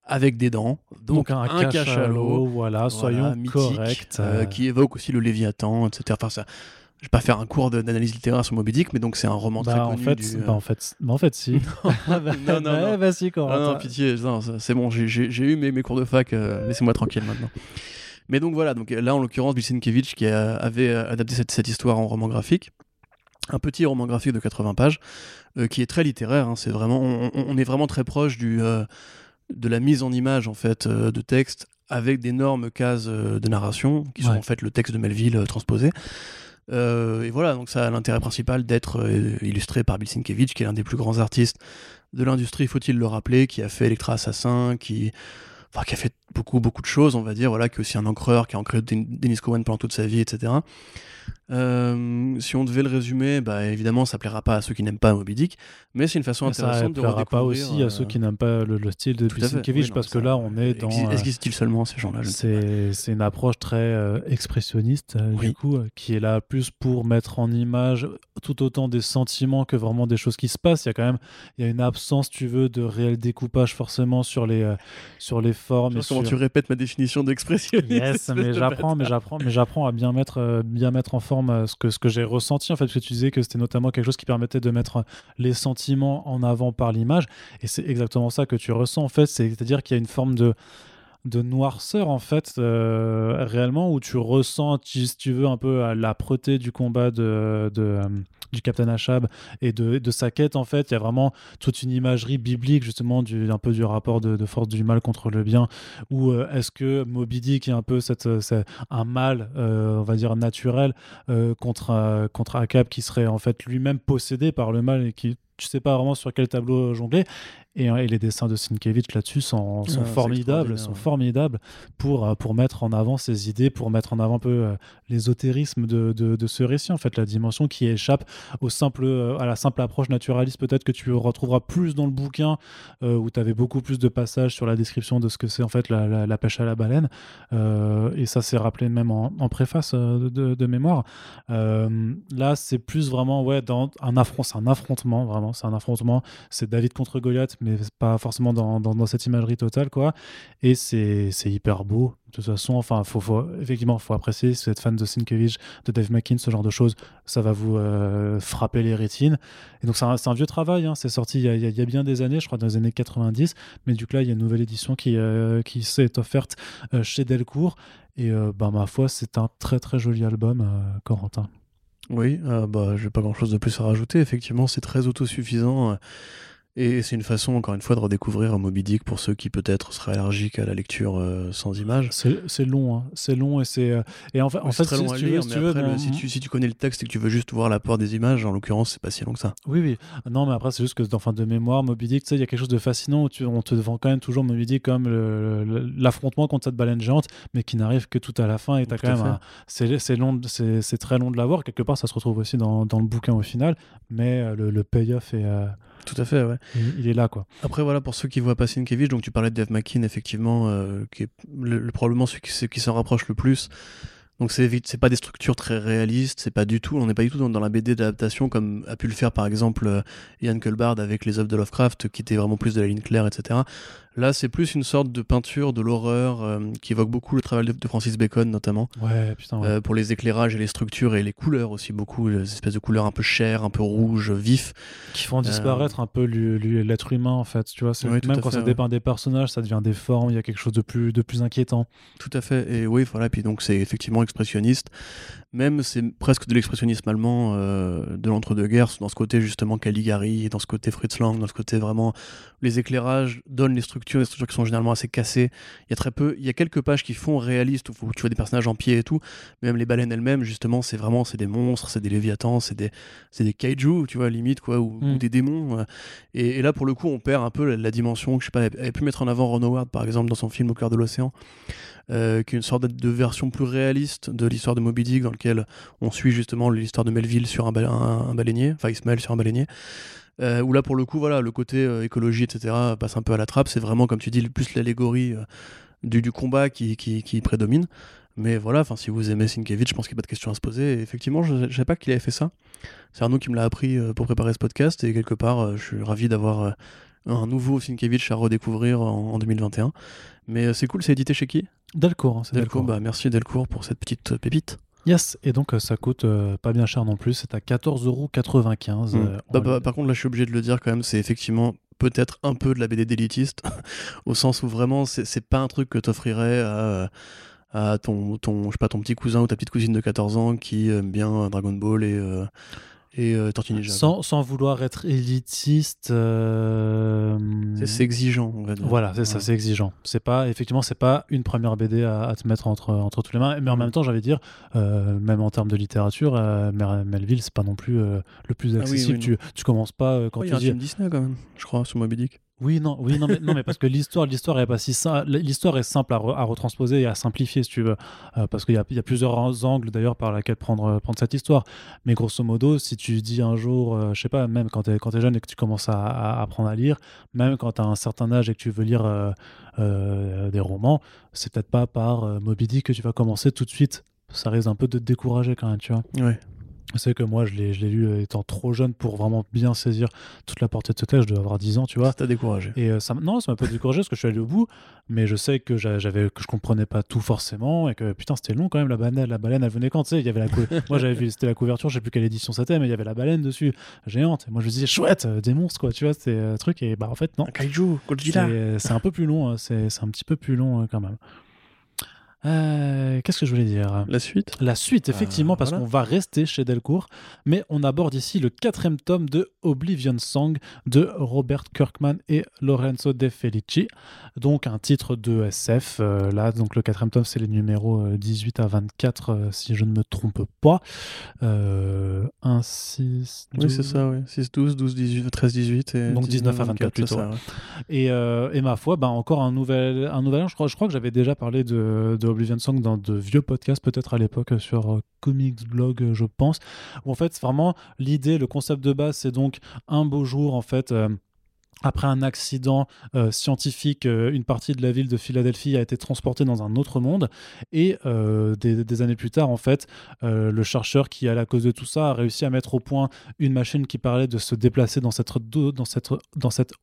avec des dents, Donc, un, cachalot, voilà, soyons mythique, corrects. euh, qui évoque aussi le Léviathan, etc. Enfin, ça, je vais pas faire un cours d'analyse littéraire sur Moby Dick, mais donc c'est un roman bah, très en connu. fait, du, bah, en fait, bah, en fait, si. bah, non, non, ouais, non. bah, si. Ah non, pitié, non, c'est bon, j'ai- eu mes, mes cours de fac, euh, laissez-moi tranquille maintenant. Mais donc voilà, donc là en l'occurrence, Bill Sienkiewicz qui a- avait euh, adapté cette, cette histoire en roman graphique, un petit roman graphique de 80 pages, euh, qui est très littéraire, hein, c'est vraiment, on, on- on est vraiment très proche du, euh, de la mise en image en fait euh, de texte avec d'énormes cases euh, de narration qui sont Ouais. en fait le texte de Melville euh, transposé. Et voilà, donc ça a l'intérêt principal d'être illustré par Bill Sienkiewicz, qui est l'un des plus grands artistes de l'industrie, faut-il le rappeler, qui a fait Electra Assassin, qui, enfin, qui a fait beaucoup, beaucoup de choses, on va dire, voilà, qui est aussi un encreur, qui a ancré Den- Dennis Cowan pendant toute sa vie, etc. Euh, si on devait le résumer, bah, évidemment, ça plaira pas à ceux qui n'aiment pas Moby Dick, mais c'est une façon Mais ça intéressante de plaira pas aussi à euh, ceux qui n'aiment pas le, le style de. Sienkiewicz Oui, parce que ça- là on est dans exi- euh, Existe-t-il seulement ces gens-là c'est une approche très euh, expressionniste euh, Oui. du coup euh, qui est là plus pour mettre en image tout autant des sentiments que vraiment des choses qui se passent il y a quand même il y a une absence tu veux de réel découpage forcément sur les euh, sur les formes Je et sais comment sur- tu répètes ma définition d'expressionniste. Yes, mais j'apprends, mais j'apprends, mais j'apprends à bien mettre, euh, bien mettre en forme euh, ce que ce que j'ai ressenti en fait, parce que tu disais que c'était notamment quelque chose qui permettait de mettre les sentiments en avant par l'image, et c'est exactement ça que tu ressens en fait, c'est- c'est-à-dire qu'il y a une forme de de noirceur en fait euh, réellement où tu ressens si tu veux un peu euh, l'âpreté du combat de, euh, du Captain Achab et de, sa quête en fait. Il y a vraiment toute une imagerie biblique justement du, un peu du rapport de, force du mal contre le bien ou est-ce que Moby Dick est un peu cette, un mal on va dire naturel contre contre Akab qui serait en fait lui-même possédé par le mal et qui tu sais pas vraiment sur quel tableau jongler et, euh, et les dessins de Sienkiewicz là-dessus sont, sont Ah, c'est formidables sont ouais. formidables pour euh, pour mettre en avant ces idées pour mettre en avant un peu euh, l'ésotérisme de, de, de ce récit en fait la dimension qui échappe au simple euh, à la simple approche naturaliste. Peut-être que tu retrouveras plus dans le bouquin euh, où tu avais beaucoup plus de passages sur la description de ce que c'est en fait la, la- la pêche à la baleine. Euh, et ça s'est rappelé même en, en préface de, de mémoire. Euh, là c'est plus vraiment ouais dans un affront c'est un affrontement vraiment c'est un affrontement. C'est David contre Goliath mais pas forcément dans, dans, cette imagerie totale quoi et c'est hyper beau de toute façon enfin faut, faut effectivement faut apprécier si vous êtes fan de Sienkiewicz de Dave McKean ce genre de choses ça va vous euh, frapper les rétines et donc c'est un, vieux travail hein. c'est sorti il y, a, il y a- bien des années je crois dans les années 90 mais du coup là il y a une nouvelle édition qui, euh, qui s'est offerte euh, chez Delcourt et ben, ma foi c'est un très très joli album Corentin Oui, euh, bah, j'ai pas grand chose de plus à rajouter. Effectivement, c'est très autosuffisant. Et c'est une façon, encore une fois, de redécouvrir Moby Dick pour ceux qui peut-être seraient allergiques à la lecture euh, sans images. c'est long hein. c'est long et c'est euh, et en fait, en Ouais, fait c'est très si, long si à tu lire, veux, si mais tu veux, après, le- mon- si, tu, si tu connais le texte et que tu veux juste voir l'apport des images, en l'occurrence, c'est pas si long que ça. Oui, oui. Non, mais après, c'est juste que dans fin de mémoire, Moby Dick, tu sais, il y a quelque chose de fascinant où tu, on te vend quand même toujours Moby Dick comme l'affrontement contre cette baleine géante, mais qui n'arrive que tout à la fin. Et t'as quand même C'est long, très long de l'avoir. Quelque part, ça se retrouve aussi dans, dans le bouquin au final, mais euh, le, le payoff est, euh, Tout à fait, ouais. il, il est là, quoi. Après, voilà, pour ceux qui voient pas Sienkiewicz, donc tu parlais de Dave McKean, effectivement, euh, qui est le, le- probablement celui qui, s'en rapproche le plus. Donc c'est vite- c'est pas des structures très réalistes, c'est pas du tout, on n'est pas du tout dans, dans la BD d'adaptation comme a pu le faire par exemple euh, Ian Culbard avec les œuvres de Lovecraft, qui étaient vraiment plus de la ligne claire, etc. Là, c'est plus une sorte de peinture de l'horreur euh, qui évoque beaucoup le travail de, Francis Bacon, notamment, Ouais, putain. ouais. euh, pour les éclairages et les structures et les couleurs aussi, beaucoup, les espèces de couleurs un peu chères, un peu rouges, vifs. qui font disparaître un peu l'être humain en fait tu vois tout même quand fait, ça ouais. dépeint des personnages ça devient des formes il y a quelque chose de plus de plus inquiétant Tout à fait. Et oui, voilà. Puis donc, c'est effectivement expressionniste. Même, c'est presque de l'expressionnisme allemand euh, de l'entre-deux-guerres, dans ce côté justement Caligari, dans ce côté Fritz Lang, dans ce côté vraiment. Les éclairages donnent les structures, les structures qui sont généralement assez cassées. Il y a très peu. Il y a quelques pages qui font réaliste, où tu vois des personnages en pied et tout. Mais même les baleines elles-mêmes, justement, c'est vraiment c'est des monstres, c'est des léviathans, c'est des, c'est des kaiju, tu vois, limite, quoi, ou, Mm. ou des démons. Et, et là, pour le coup, on perd un peu la, la dimension. Je sais pas, elle avait pu mettre en avant Ron Howard, par exemple, dans son film Au cœur de l'océan euh, qui est une sorte de, de version plus réaliste de l'histoire de Moby Dick, dans lequel on suit justement l'histoire de Melville sur un, ba- un- un baleinier, enfin Ismaël sur un baleinier. Euh, où là, pour le coup, voilà, le côté euh, écologie, etc., passe un peu à la trappe. C'est vraiment, comme tu dis, plus l'allégorie euh, du, du combat qui, qui, qui prédomine. Mais voilà, enfin, si vous aimez Sienkiewicz, je pense qu'il n'y a pas de question à se poser. Et effectivement, je ne savais pas qu'il avait fait ça. C'est Arnaud qui me l'a appris euh, pour préparer ce podcast. Et quelque part, je suis ravi d'avoir un nouveau Sienkiewicz à redécouvrir en, en 2021. Mais c'est cool, c'est édité chez qui? Delcourt hein, c'est Delcourt, Delcourt. bah merci Delcourt pour cette petite pépite. Yes et donc euh, ça coûte euh, pas bien cher non plus c'est à 14,95€ Mm. euh, Bah, bah, par contre, là, je suis obligé de le dire quand même, c'est effectivement peut-être un peu de la BD d'élitiste, au sens où vraiment, c'est pas un truc que t'offrirais à, à ton, ton, je sais pas, ton petit cousin ou ta petite cousine de 14 ans qui aime bien Dragon Ball et, euh, et euh, Tortue Ninja. sans, sans vouloir être élitiste euh, C'est- exigeant, on va dire. Voilà, c'est ça, c'est exigeant. C'est pas, effectivement, c'est pas une première BD à, à te mettre entre, entre toutes les mains. Mais en même temps, j'allais dire, euh, même en termes de littérature, euh, Melville, c'est pas non plus le plus Ah oui, accessible. oui, tu, tu commences pas quand Oh, Il y tu a un dis. film Disney quand même, je crois, sur Moby Dick. Oui, non, oui, non, mais, non, mais parce que l'histoire, l'histoire est pas si simple. L'histoire est simple à, à retransposer et à simplifier, si tu veux, Euh, parce qu'il y a, plusieurs angles d'ailleurs par lesquels prendre, prendre cette histoire. Mais grosso modo, si tu dis un jour, euh, je sais pas, même quand tu es, es jeune et que tu commences à, apprendre à lire, même quand tu as un certain âge et que tu veux lire euh, euh, des romans, c'est peut-être pas par Moby Dick que tu vas commencer tout de suite. Ça risque un peu de te décourager quand même, tu vois. Ouais. C'est que moi, je l'ai je l'ai lu euh, étant trop jeune pour vraiment bien saisir toute la portée de ce texte. Je devais avoir 10 ans, tu vois. Ça t'a découragé. Et euh, ça, non, ça m'a pas découragé parce que je suis allé au bout, mais je sais que j'a- j'avais que je comprenais pas tout forcément et que putain c'était long quand même la baleine, la baleine elle venait quand tu sais, il y avait la cou- moi j'avais vu c'était la couverture, je sais plus quelle édition c'était, mais il y avait la baleine dessus, géante. Et moi je me disais chouette, euh, des monstres quoi, tu vois, c'était un truc et bah en fait non. Un kaiju, Godzilla. C'est c'est un peu plus long, hein, c'est c'est un petit peu plus long quand même. Euh, Qu'est-ce que je voulais dire? La suite? La suite, effectivement, Euh, parce voilà. qu'on va rester chez Delcourt, mais on aborde ici le quatrième tome de Oblivion Song de Robert Kirkman et Lorenzo De Felici. Donc un titre de SF. euh, là, donc le quatrième tome, c'est les numéros euh, 18 à 24, euh, si je ne me trompe pas. Euh, 1, 6, Oui, c'est ça, oui. 6, 12, 12, 18, 13, 18. Et Donc 19 à 24 c'est plutôt. ça, ouais. Et, euh, et ma foi, bah, encore un nouvel, un nouvel an. Je crois, je crois que j'avais déjà parlé de, de Oblivion Song dans de vieux podcasts, peut-être à l'époque euh, sur euh, Comics Blog, euh, je pense. Où en fait, vraiment l'idée, le concept de base, c'est donc un beau jour, en fait. Après un accident euh, scientifique, euh, une partie de la ville de Philadelphie a été transportée dans un autre monde. Et euh, des, années plus tard, en fait, le chercheur qui, à la cause de tout ça, a réussi à mettre au point une machine qui parlait de se déplacer dans cette,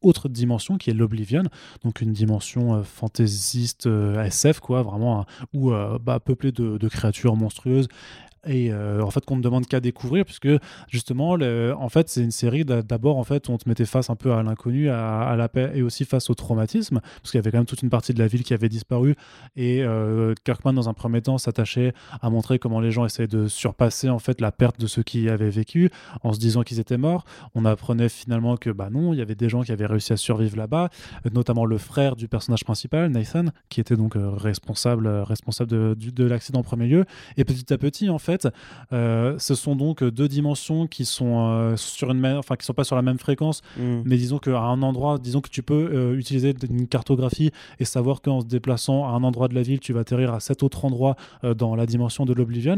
autre dimension qui est l'Oblivion, donc une dimension fantaisiste SF, quoi, vraiment, hein, où, bah, peuplée de créatures monstrueuses. Et euh, en fait, qu'on ne demande qu'à découvrir, puisque justement, en fait, c'est une série d'a- d'abord, en fait, on te mettait face un peu à l'inconnu, à, la paix et aussi face au traumatisme, parce qu'il y avait quand même toute une partie de la ville qui avait disparu. Et euh, Kirkman, dans un premier temps, s'attachait à montrer comment les gens essayaient de surpasser en fait la perte de ceux qui avaient vécu, en se disant qu'ils étaient morts. On apprenait finalement que bah non, il y avait des gens qui avaient réussi à survivre là-bas, notamment le frère du personnage principal, Nathan, qui était donc euh, responsable, responsable de l'accident en premier lieu. Et petit à petit, en fait, euh, ce sont donc deux dimensions qui sont euh, sur une, même- enfin qui sont pas sur la même fréquence, Mm. mais disons qu'à un endroit, disons que tu peux euh, utiliser une cartographie et savoir qu'en se déplaçant à un endroit de la ville, tu vas atterrir à cet autre endroit dans la dimension de l'Oblivion.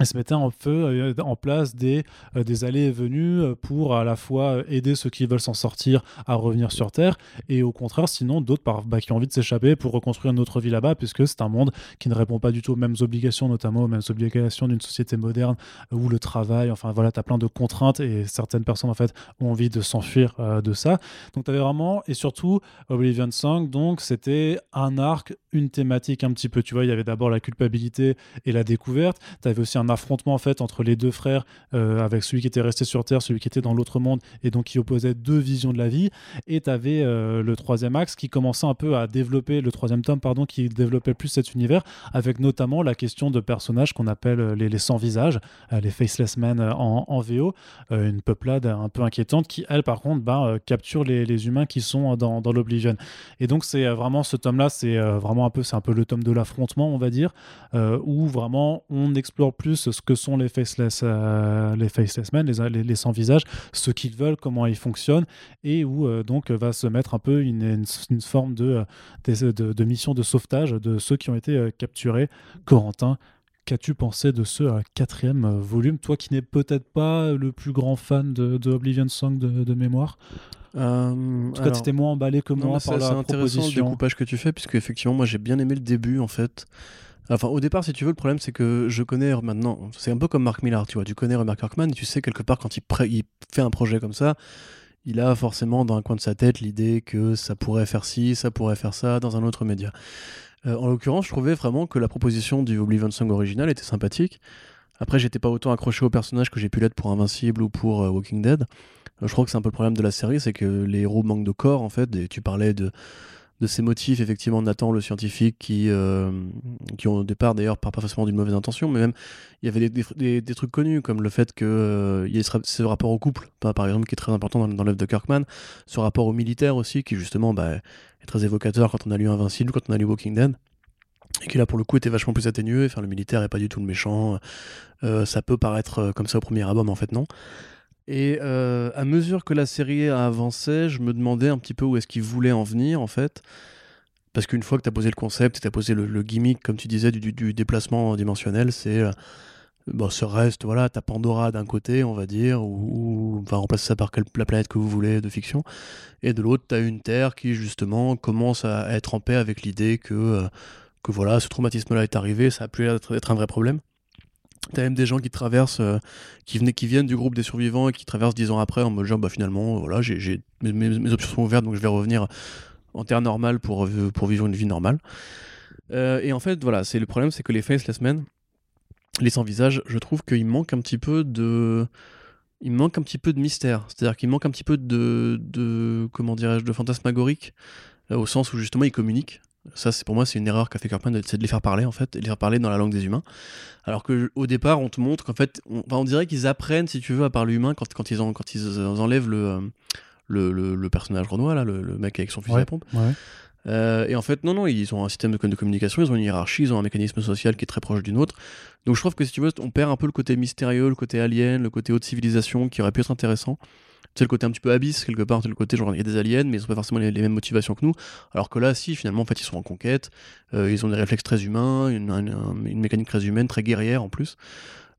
Et se mettait en feu euh, en place des, euh, des allées et venues euh, pour à la fois aider ceux qui veulent s'en sortir à revenir sur Terre et au contraire sinon d'autres bah, qui ont envie de s'échapper pour reconstruire une autre vie là-bas puisque c'est un monde qui ne répond pas du tout aux mêmes obligations notamment aux mêmes obligations d'une société moderne où le travail enfin voilà tu as plein de contraintes et certaines personnes en fait ont envie de s'enfuir de ça. Donc tu avais vraiment et surtout Oblivion Song donc c'était un arc une thématique un petit peu tu vois il y avait d'abord la culpabilité et la découverte tu avais aussi un affrontement en fait entre les deux frères, euh, avec celui qui était resté sur Terre, celui qui était dans l'autre monde, et donc qui opposait deux visions de la vie. Et tu avais euh, le troisième axe qui commençait un peu à développer, le troisième tome, pardon, qui développait plus cet univers, avec notamment la question de personnages qu'on appelle euh, les, les sans visage, les faceless men en, en VO, une peuplade un peu inquiétante qui, elle, par contre, bah, capture les, les, humains qui sont dans, dans l'Oblivion. Et donc, c'est vraiment ce tome-là, c'est vraiment un peu, c'est un peu le tome de l'affrontement, on va dire, où vraiment on explore plus ce que sont les faceless, euh, les faceless men, les, les, sans visage, ce qu'ils veulent, comment ils fonctionnent, et où euh, donc va se mettre un peu une, une, forme de, de, de, mission de sauvetage de ceux qui ont été euh, capturés. Corentin, qu'as-tu pensé de ce quatrième volume? Toi qui n'es peut-être pas le plus grand fan de, Oblivion Song de, mémoire en tout cas, tu étais moins emballé que moi par la proposition. C'est intéressant le découpage que tu fais, puisque effectivement, moi j'ai bien aimé le début en fait. Enfin, au départ, si tu veux, le problème, c'est que je connais maintenant. C'est un peu comme Mark Millar, tu vois. Tu connais Mark Kirkman et tu sais quelque part quand il, fait un projet comme ça, il a forcément dans un coin de sa tête l'idée que ça pourrait faire ci, ça pourrait faire ça dans un autre média. Euh, en l'occurrence, je trouvais vraiment que la proposition du Oblivion Song original était sympathique. Après, j'étais pas autant accroché au personnage que j'ai pu l'être pour Invincible ou pour euh, Walking Dead. Euh, je crois que c'est un peu le problème de la série, c'est que les héros manquent de corps en fait. Et tu parlais de de ces motifs, effectivement, Nathan, le scientifique, qui, euh, ont au départ, d'ailleurs, pas forcément d'une mauvaise intention, mais même, il y avait des, des, trucs connus, comme le fait qu'il euh, y ait ce, rapport au couple, par exemple, qui est très important dans, l'œuvre de Kirkman, ce rapport au militaire aussi, qui justement bah, est très évocateur quand on a lu Invincible, quand on a lu Walking Dead et qui là pour le coup était vachement plus atténué, enfin le militaire est pas du tout le méchant, euh, ça peut paraître comme ça au premier album en fait non. Et euh, à mesure que la série a avancé, je me demandais un petit peu où est-ce qu'il voulait en venir en fait. Parce qu'une fois que tu as posé le concept, tu as posé le, gimmick, comme tu disais, du, déplacement dimensionnel, c'est euh, bon, ce reste, voilà, ta Pandora d'un côté, on va dire, ou, va remplacer ça par la planète que vous voulez de fiction, et de l'autre, tu as une Terre qui justement commence à être en paix avec l'idée que, euh, que voilà, ce traumatisme-là est arrivé, ça a pu être un vrai problème. T'as même des gens qui traversent, euh, qui, venaient, qui viennent du groupe des survivants et qui traversent dix ans après en mode genre, bah finalement, voilà, j'ai, mes, mes, options sont ouvertes, donc je vais revenir en terre normale pour, euh, pour vivre une vie normale. Euh, et en fait, voilà, c'est le problème, c'est que les Faceless Men, les sans visage, je trouve qu'il manque un petit peu de, il manque un petit peu de mystère. C'est-à-dire qu'il manque un petit peu de, de comment dirais-je, de fantasmagorique, au sens où justement ils communiquent. Ça, c'est pour moi, c'est une erreur qu'a fait Kirkman, c'est de les faire parler en fait, et de les faire parler dans la langue des humains. Alors que au départ, on te montre qu'en fait, on, on dirait qu'ils apprennent, si tu veux, à parler humain quand, quand, ils, quand ils enlèvent le, le, le, personnage Renoir, là, le, mec avec son fusil à pompe. Euh, et en fait, non, non, ils ont un système de, de, communication, ils ont une hiérarchie, ils ont un mécanisme social qui est très proche d'une autre. Donc je trouve que si tu veux, on perd un peu le côté mystérieux, le côté alien, le côté haute civilisation qui aurait pu être intéressant c'est le côté un petit peu abyss quelque part, c'est le côté genre il y a des aliens mais ils n'ont pas forcément les, mêmes motivations que nous. Alors que là, si finalement en fait ils sont en conquête, euh, ils ont des réflexes très humains, une, une, mécanique très humaine, très guerrière en plus.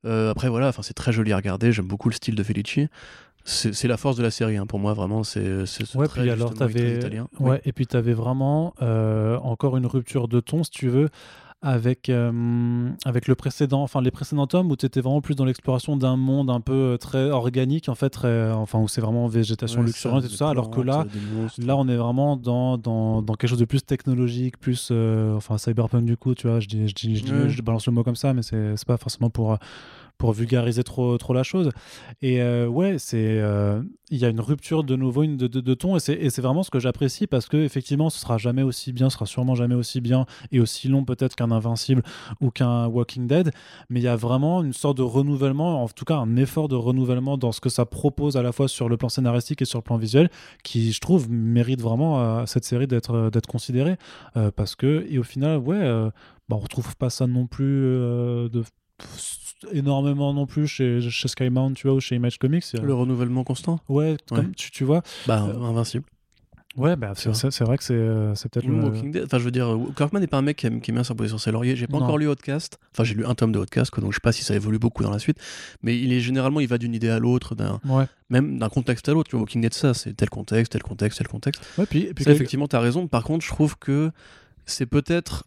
Euh, après voilà, enfin c'est très joli à regarder, j'aime beaucoup le style de Felici. C'est la force de la série, hein. pour moi vraiment. C'est ouais, puis alors avais... ouais, et puis tu avais vraiment euh, encore une rupture de ton, si tu veux avec, euh, avec le précédent, enfin les précédents tomes où tu étais vraiment plus dans l'exploration d'un monde un peu euh, très organique, en fait, enfin où c'est vraiment végétation luxuriante et tout ça, alors que là, là on est vraiment dans, dans, dans, quelque chose de plus technologique, plus euh, enfin cyberpunk du coup, tu vois, je, dis, je, dis, je, je, balance le mot comme ça, mais c'est pas forcément pour pour vulgariser trop, trop la chose. Et euh, ouais, c'est euh, il y a une rupture de nouveau une, de, de, ton et c'est vraiment ce que j'apprécie parce que effectivement, ce sera jamais aussi bien, ce sera sûrement jamais aussi bien et aussi long peut-être qu'un Invincible ou qu'un Walking Dead, mais il y a vraiment une sorte de renouvellement, en tout cas un effort de renouvellement dans ce que ça propose à la fois sur le plan scénaristique et sur le plan visuel, qui je trouve mérite vraiment à cette série d'être d'être considérée euh, parce que et au final, ouais. Bah, on retrouve pas ça non plus de énormément non plus chez, chez Skymount, tu vois, ou chez Image Comics. Le renouvellement constant Ouais, Comme, tu, tu, vois. Bah, euh, invincible. Ouais, bah, c'est, vrai que c'est, euh, c'est peut-être le. Walking Dead. Enfin, je veux dire, Kirkman n'est pas un mec qui aime, qui aime bien s'imposer sur ses lauriers. J'ai pas Non. encore lu Outcast. Enfin, j'ai lu un tome de Outcast, quoi, donc je sais pas si ça évolue beaucoup dans la suite. Mais il est généralement, il va d'une idée à l'autre, d'un, Ouais. même d'un contexte à l'autre. Tu vois, Walking Dead, ça, c'est tel contexte, tel contexte, tel contexte. Ouais, puis, puis Ça, effectivement, tu as raison. Par contre, je trouve que c'est peut-être.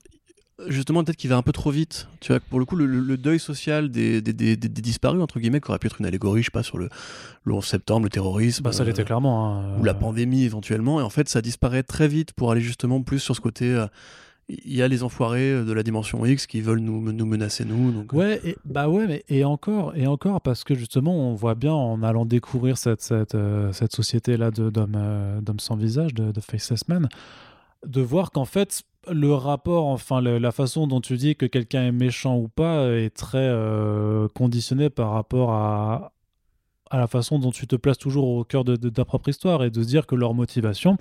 Justement, peut-être qu'il va un peu trop vite. Tu vois, pour le coup, le, deuil social des, des, des- disparus, entre guillemets, qui aurait pu être une allégorie, je sais pas, sur le, le 11 septembre, le terrorisme. bah, ça euh, l'était clairement. hein, ou la euh, pandémie éventuellement, et en fait ça disparaît très vite pour aller justement plus sur ce côté. euh, Il y a les enfoirés de la dimension X qui veulent nous, nous menacer nous. Donc, euh, Ouais, et, bah ouais, mais et encore, et encore, parce que justement, on voit bien en allant découvrir cette, cette, euh, cette société-là de- d'hommes euh, d'hommes sans visage, de, de Faceless Men, de voir qu'en fait, le rapport, enfin, la façon dont tu dis que quelqu'un est méchant ou pas est très euh, conditionné par rapport à, la façon dont tu te places toujours au cœur de, de ta propre histoire et de se dire que leur motivation,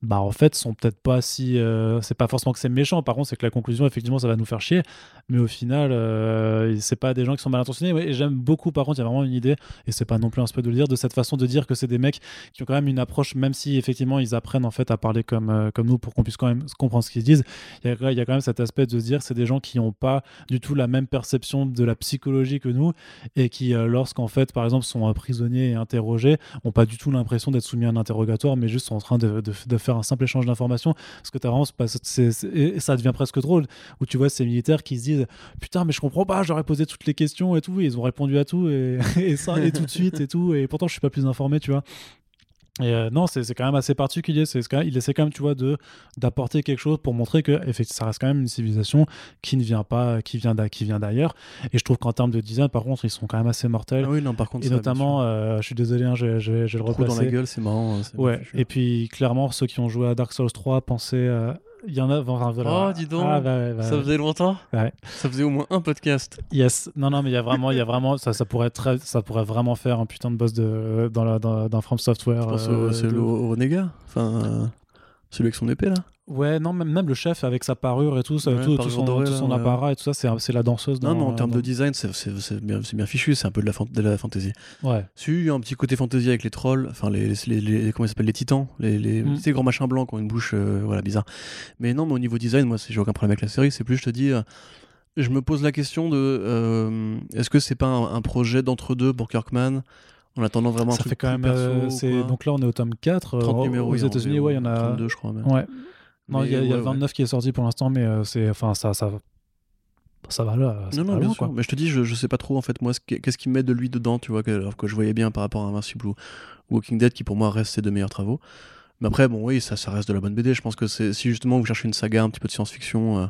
bah en fait, sont peut-être pas si. euh, c'est pas forcément que c'est méchant, par contre, c'est que la conclusion, effectivement, ça va nous faire chier. Mais au final, euh, c'est pas des gens qui sont mal intentionnés. Et j'aime beaucoup, par contre, il y a vraiment une idée, et c'est pas non plus un spoil de le dire, de cette façon de dire que c'est des mecs qui ont quand même une approche, même si effectivement ils apprennent en fait à parler comme, euh, comme nous pour qu'on puisse quand même comprendre ce qu'ils disent. Il y, a, quand même cet aspect de se dire c'est des gens qui n'ont pas du tout la même perception de la psychologie que nous et qui, euh, lorsqu'en fait, par exemple, sont prisonniers et interrogés, n'ont pas du tout l'impression d'être soumis à un interrogatoire, mais juste sont en train de faire un simple échange d'informations. Parce que t'as vraiment, et ça devient presque drôle, où tu vois ces militaires qui se disent Putain, mais je comprends pas, j'aurais posé toutes les questions et tout, ils ont répondu à tout, et, et ça, et tout de suite, et tout, et pourtant je suis pas plus informé, tu vois. Et euh, non, c'est quand même assez particulier. C'est il essaie quand même, tu vois, de d'apporter quelque chose pour montrer que effectivement, ça reste quand même une civilisation qui ne vient pas, qui vient qui vient d'ailleurs. Et je trouve qu'en termes de design, par contre, ils sont quand même assez mortels. Ah oui, non, par contre, et notamment, euh, je suis désolé, hein, je, je je le dans la gueule, c'est marrant. c'est Ouais. Et puis clairement, ceux qui ont joué à Dark Souls 3, pensez, euh, il y en a. enfin, voilà. Oh, dis donc. Ah, bah, bah, Ça faisait longtemps Ouais. Ça faisait au moins un podcast. Yes. Non, non, mais il y a vraiment, il y a vraiment, ça, ça pourrait très, ça pourrait vraiment faire un putain de boss de dans la dans, dans From Software. Je pense euh, au, celui de- au Renégat. Enfin, euh, celui avec son épée là. Ouais, non, même, même le chef avec sa parure et tout, Ouais, tout, son, dorée, tout là, son ouais. apparat et tout ça, c'est c'est la danseuse. Non, dans- mais en termes dans- de design, c'est bien, c'est bien fichu. C'est un peu de la, de la fantasy. Ouais. Si, il y a un petit côté fantasy avec les trolls, enfin les, les, les- comment ils s'appellent les titans, les, les, Mm. tu sais, grands machins blancs qui ont une bouche euh, voilà bizarre. Mais non, mais au niveau design, moi, c'est- j'ai aucun problème avec la série. C'est plus, je te dis, euh, je me pose la question de euh, est-ce que c'est pas un, un projet d'entre deux pour Kirkman en attendant vraiment un Ça truc fait quand même. perso, donc là, on est au tome 4. 30 euh, numéros aux États-Unis, ouais, il y en a. 32, je crois même. Ouais. Non, il y a, y a ouais, ouais. 29 qui est sorti pour l'instant, mais euh, c'est, enfin, ça, ça, ça va là. Non, non, bien loin, sûr. quoi. Mais je te dis, je, je sais pas trop en fait, moi, qu'est-ce qui me met de lui dedans, tu vois, que, alors que je voyais bien par rapport à Invincible ou Walking Dead, qui pour moi reste ses deux meilleurs travaux. Mais après, bon, oui, ça, ça reste de la bonne BD. Je pense que c'est si justement vous cherchez une saga un petit peu de science-fiction, euh,